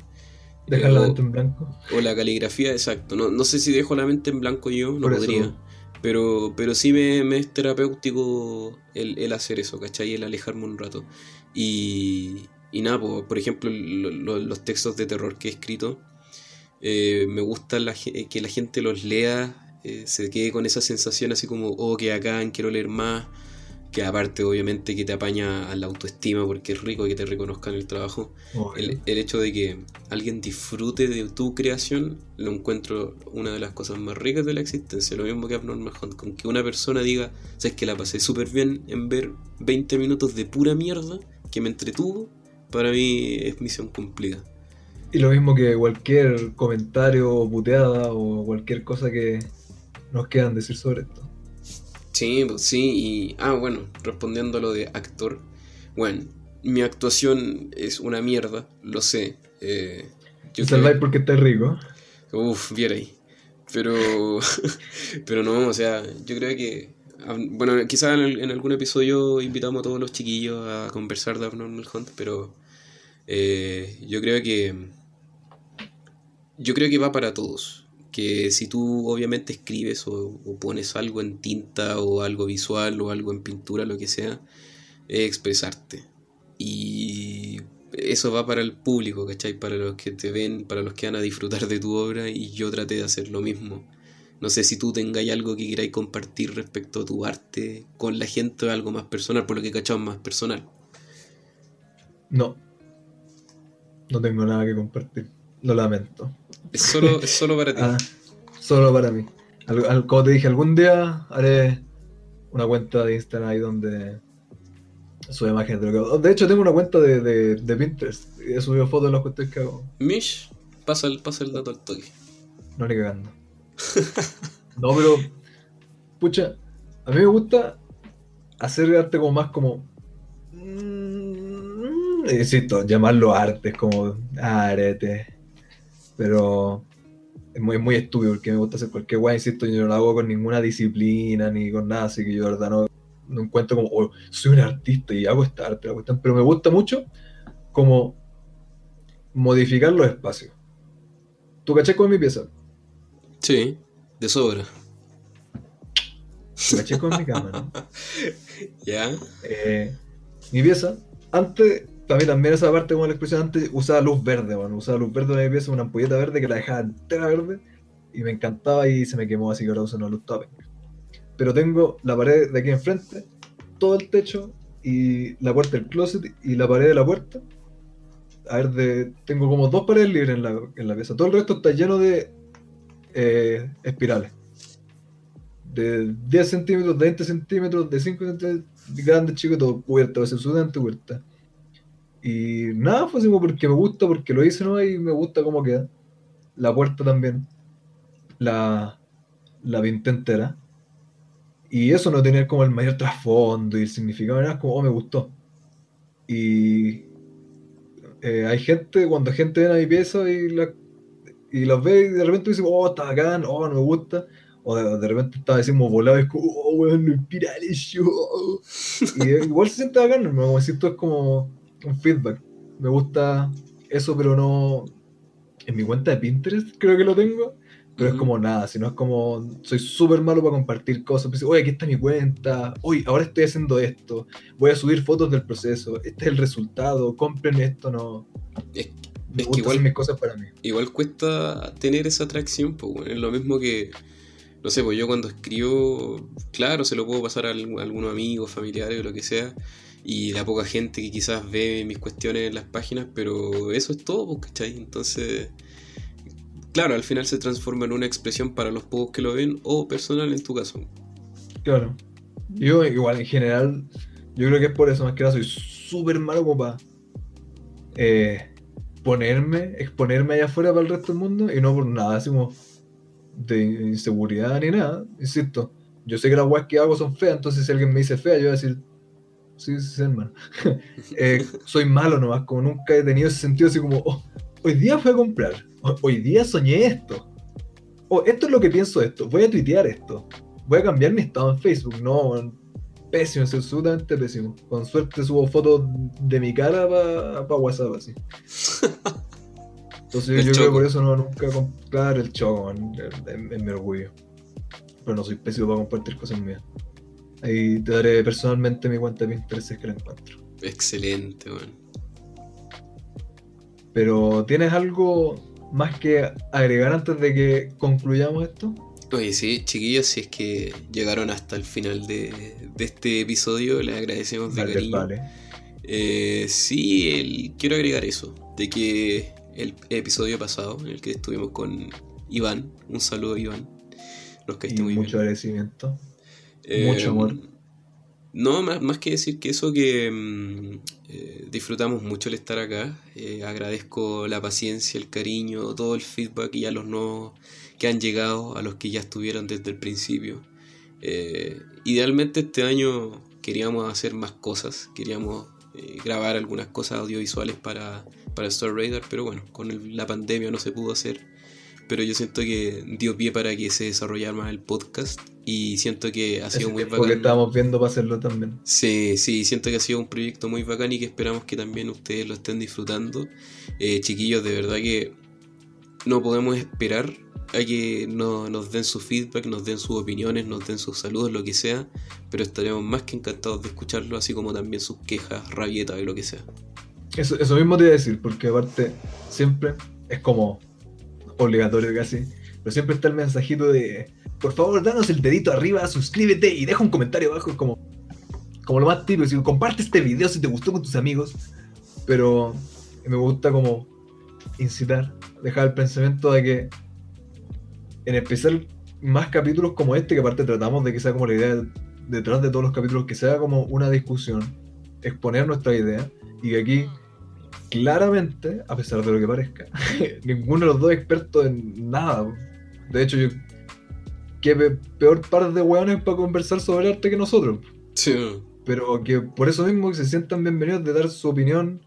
Dejar la mente en blanco. O la caligrafía, exacto. No, no sé si dejo la mente en blanco yo, no podría. Pero, pero sí me, es terapéutico el, hacer eso, ¿cachai? El alejarme un rato. Y, y nada, por ejemplo, los textos de terror que he escrito, eh, me gusta que la gente los lea, eh, se quede con esa sensación así como, oh, que acá quiero leer más que aparte obviamente que te apaña a la autoestima porque es rico que te reconozcan el trabajo, el, hecho de que alguien disfrute de tu creación, lo encuentro una de las cosas más ricas de la existencia, lo mismo que Abnormal Hunt, con que una persona diga, sabes que la pasé súper bien en ver 20 minutos de pura mierda que me entretuvo, para mí es misión cumplida. Y lo mismo que cualquier comentario o puteada o cualquier cosa que nos quieran decir sobre esto. Sí, pues sí, y. Ah, bueno, respondiendo a lo de actor. Bueno, mi actuación es una mierda, lo sé. Eh, yo salváis porque está rico. Uf, viera ahí. Pero. pero no, o sea, yo creo que. Bueno, quizás en, algún episodio invitamos a todos los chiquillos a conversar de Abnormal Hunt, pero. Eh, yo creo que. Yo creo que va para todos que si tú obviamente escribes o, pones algo en tinta o algo visual o algo en pintura, lo que sea, es expresarte. Y eso va para el público, ¿cachai? Para los que te ven, para los que van a disfrutar de tu obra y yo traté de hacer lo mismo. No sé si tú tengáis algo que queráis compartir respecto a tu arte con la gente o algo más personal, por lo que cachado más personal. No. No tengo nada que compartir. Lo lamento. Es solo, es solo para ti. Ah, solo para mí. como te dije, algún día haré una cuenta de Instagram ahí donde sube imágenes de lo que De hecho, tengo una cuenta de, de, Pinterest y he subido fotos de las cuestiones que hago. Mish, pasa el, pasa el dato al toque. No le cagando. no, pero. Pucha, a mí me gusta hacer arte como más como. Mm, insisto, llamarlo arte es como arete. Pero es muy, muy estúpido porque me gusta hacer cualquier guay, insisto, yo no lo hago con ninguna disciplina ni con nada, así que yo de verdad no, no encuentro como, oh, soy un artista y hago esta arte, pero me gusta mucho como modificar los espacios. ¿Tú caché con mi pieza? Sí, de sobra. ¿Tú caché con mi cámara? ¿Ya? Eh, mi pieza, antes, para mí también esa parte como la expresión antes, usaba luz verde, bueno, usaba luz verde en mi pieza, una ampolleta verde que la dejaba entera verde y me encantaba y se me quemó así que ahora uso una luz top. Pero tengo la pared de aquí enfrente, todo el techo y la puerta del closet y la pared de la puerta a ver, tengo como dos paredes libres en la, en la pieza. Todo el resto está lleno de eh, espirales. De 10 centímetros, de 20 centímetros, de 5 centímetros, grandes, chicos, todo puerta, a veces sudante, puerta. Y nada, fue así porque me gusta, porque lo hice, ¿no? Y me gusta cómo queda. La puerta también. La, la pinté entera. Y eso no tenía como el mayor trasfondo y el significado, era como, oh, me gustó. Y eh, hay gente, cuando gente viene a mi pieza y, la, y los ve y de repente dice, oh, está bacán, oh, no me gusta. O de, repente está decimos volado y es como, oh, weón, lo yo. y igual se siente bacán, como si esto es como un feedback. Me gusta eso, pero no. En mi cuenta de Pinterest creo que lo tengo. Pero es como nada, sino es como soy súper malo para compartir cosas. Pues, Oye, aquí está mi cuenta. Oye, ahora estoy haciendo esto. Voy a subir fotos del proceso. Este es el resultado. Compren esto, no. Es, que igual mis cosas para mí. Igual cuesta tener esa atracción, pues es lo mismo que no sé, pues yo cuando escribo, claro, se lo puedo pasar a algunos amigos, familiares o lo que sea, y la poca gente que quizás ve mis cuestiones en las páginas, pero eso es todo, pues, ¿cachai? Entonces, claro, al final se transforma en una expresión para los pocos que lo ven o personal en tu caso. Claro. Yo igual en general, yo creo que es por eso más que nada soy súper malo como para eh, ponerme, exponerme allá afuera para el resto del mundo y no por nada, así como de inseguridad ni nada, insisto. Yo sé que las weas que hago son feas, entonces si alguien me dice fea, yo voy a decir, sí, sí, hermano. eh, soy malo nomás, como nunca he tenido ese sentido así como, oh, hoy día fui a comprar hoy día soñé esto. O esto es lo que pienso de esto. Voy a tuitear esto. Voy a cambiar mi estado en Facebook. No, pésimo, es absolutamente pésimo. Con suerte subo fotos de mi cara para WhatsApp así. Entonces yo creo que por eso no nunca claro el choco, es mi orgullo. Pero no soy pésimo para compartir cosas mías. Ahí te daré personalmente mi cuenta de Pinterest si es que la encuentro. Excelente, man. Pero ¿tienes algo más que agregar antes de que concluyamos esto? Oye, sí, chiquillos, si es que llegaron hasta el final de, este episodio, les agradecemos de cariño. Vale. Eh, sí, quiero agregar eso, de que el episodio pasado, en el que estuvimos con Iván, un saludo Iván, nos caíste muy mucho agradecimiento, mucho amor. No, más, más, que decir que eso que mm, eh, disfrutamos mucho el estar acá. Eh, agradezco la paciencia, el cariño, todo el feedback y a los nuevos que han llegado, a los que ya estuvieron desde el principio. Eh, idealmente este año queríamos hacer más cosas, queríamos grabar algunas cosas audiovisuales para, para Star Raider, pero bueno, con la pandemia no se pudo hacer pero yo siento que dio pie para que se desarrollara más el podcast y siento que ha sido muy bacán. Porque estábamos viendo para hacerlo también. Sí, sí, siento que ha sido un proyecto muy bacán y que esperamos que también ustedes lo estén disfrutando. Eh, chiquillos, de verdad que no podemos esperar a que nos den su feedback, nos den sus opiniones, nos den sus saludos, lo que sea, pero estaremos más que encantados de escucharlo, así como también sus quejas, rabietas y lo que sea. Eso, eso mismo te iba a decir, porque aparte siempre es como obligatorio casi, pero siempre está el mensajito de, por favor, danos el dedito arriba, suscríbete y deja un comentario abajo, como, como lo más típico, si comparte este video si te gustó con tus amigos, pero me gusta como incitar, dejar el pensamiento de que, en especial más capítulos como este, que aparte tratamos de que sea como la idea detrás de todos los capítulos, que sea como una discusión, exponer nuestra idea, y que aquí claramente, a pesar de lo que parezca, ninguno de los dos es experto en nada. De hecho, yo. Qué peor par de hueones para conversar sobre arte que nosotros. Sí. Pero que por eso mismo que se sientan bienvenidos de dar su opinión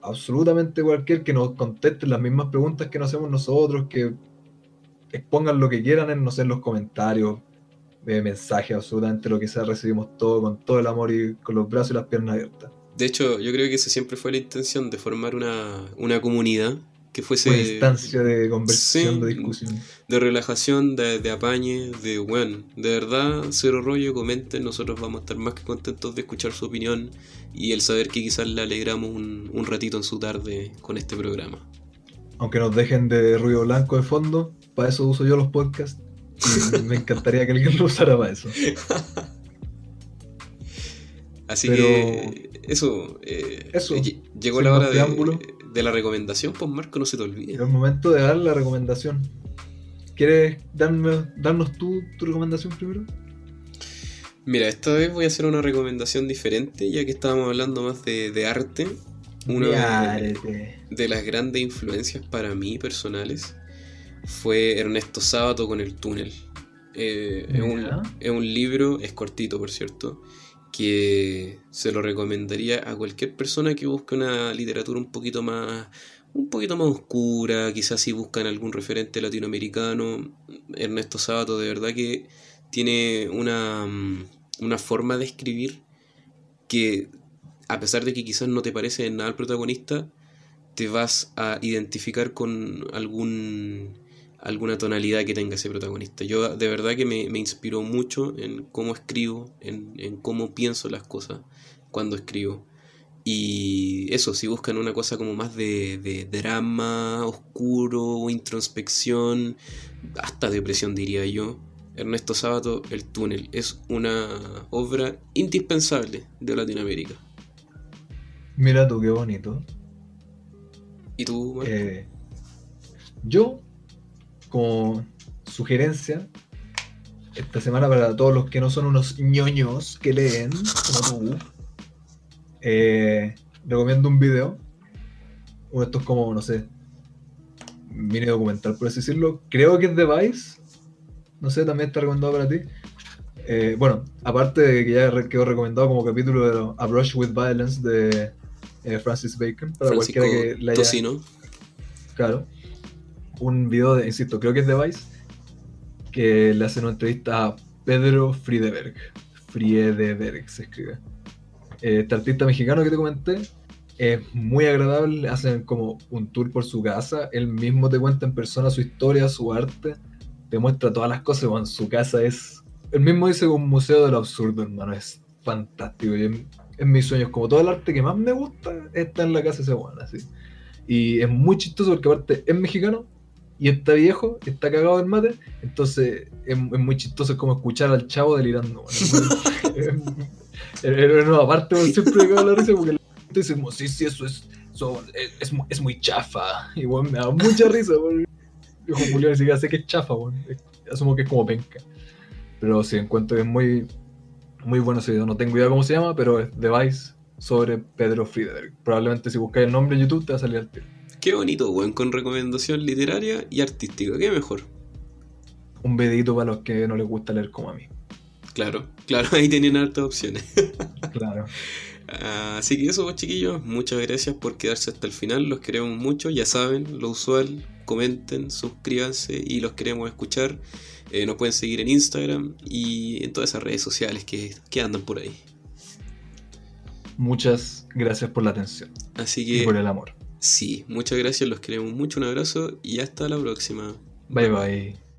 absolutamente cualquier que nos conteste las mismas preguntas que nos hacemos nosotros, que expongan lo que quieran en, no sé, en los comentarios, eh, mensajes, absolutamente lo que sea, recibimos todo con todo el amor y con los brazos y las piernas abiertas. De hecho, yo creo que esa siempre fue la intención de formar una, una comunidad que fuese... Una instancia de conversación, de discusión. De relajación, de, de apañe, de, bueno, de verdad, cero rollo, comenten, nosotros vamos a estar más que contentos de escuchar su opinión y el saber que quizás le alegramos un, un ratito en su tarde con este programa. Aunque nos dejen de ruido blanco de fondo, para eso uso yo los podcasts. Y me encantaría que alguien lo usara para eso. Así que eso, eh, eso llegó la hora de, de, la recomendación, pues Marco, no se te olvide. Es el momento de dar la recomendación. ¿Quieres darme, darnos tú tu recomendación primero? Mira, esta vez voy a hacer una recomendación diferente, ya que estábamos hablando más de, arte. Una de, de, las grandes influencias para mí personales fue Ernesto Sábato con El Túnel. Eh, es, un, es, un, libro, es cortito por cierto, que se lo recomendaría a cualquier persona que busque una literatura un poquito más un poquito más oscura, quizás si buscan algún referente latinoamericano. Ernesto Sabato de verdad que tiene una, mm, una forma de escribir que a pesar de que quizás no te parece nada el protagonista, te vas a identificar con algún alguna tonalidad que tenga ese protagonista. Yo de verdad que me, inspiró mucho en cómo escribo, en, cómo pienso las cosas cuando escribo. Y eso, si buscan una cosa como más de, de drama, oscuro, introspección, hasta depresión diría yo, Ernesto Sábato, El túnel, es una obra indispensable de Latinoamérica. Mira tú, qué bonito. ¿Y tú, eh, yo como sugerencia esta semana para todos los que no son unos ñoños que leen, como tú, eh, recomiendo un video. Uno de estos como, no sé, mini documental, por así decirlo. Creo que es de Vice. No sé, también está recomendado para ti. Eh, bueno, aparte de que ya quedó recomendado como capítulo de A Brush with Violence de eh, Francis Bacon, para cualquiera que le haya... Claro un video de, insisto, creo que es de Vice, que le hacen una entrevista a Pedro Friedeberg. Friedeberg se escribe. Eh, este artista mexicano que te comenté es muy agradable, hacen como un tour por su casa, él mismo te cuenta en persona su historia, su arte, te muestra todas las cosas, bueno, su casa es, él mismo dice un museo del absurdo, hermano, es fantástico, y en, mis sueños, como todo el arte que más me gusta, está en la casa de ese bueno, así. Y es muy chistoso porque aparte es mexicano, y está viejo, está cagado del mate, entonces es, muy chistoso como escuchar al chavo delirando. Pero aparte siempre me cago la risa porque dice como, sí, sí, eso es, es, es, muy chafa. Y bueno, me da mucha risa, bueno. Dijo Julio ni siquiera sé que es chafa, bueno. asumo que es como penca. Pero sí, encuentro que es muy, muy bueno ese video. No tengo idea cómo se llama, pero es Device sobre Pedro Friedrich. Probablemente si buscáis el nombre en YouTube te va a salir al tiro. Qué bonito, weón, con recomendación literaria y artística. Qué mejor. Un vedito para los que no les gusta leer como a mí. Claro, claro, ahí tienen hartas opciones. claro. Así que eso, pues, chiquillos, muchas gracias por quedarse hasta el final. Los queremos mucho, ya saben, lo usual. Comenten, suscríbanse y los queremos escuchar. Eh, nos pueden seguir en Instagram y en todas esas redes sociales que, que andan por ahí. Muchas gracias por la atención. Así que. Y por el amor. Sí, muchas gracias, los queremos mucho, un abrazo y hasta la próxima. bye. bye.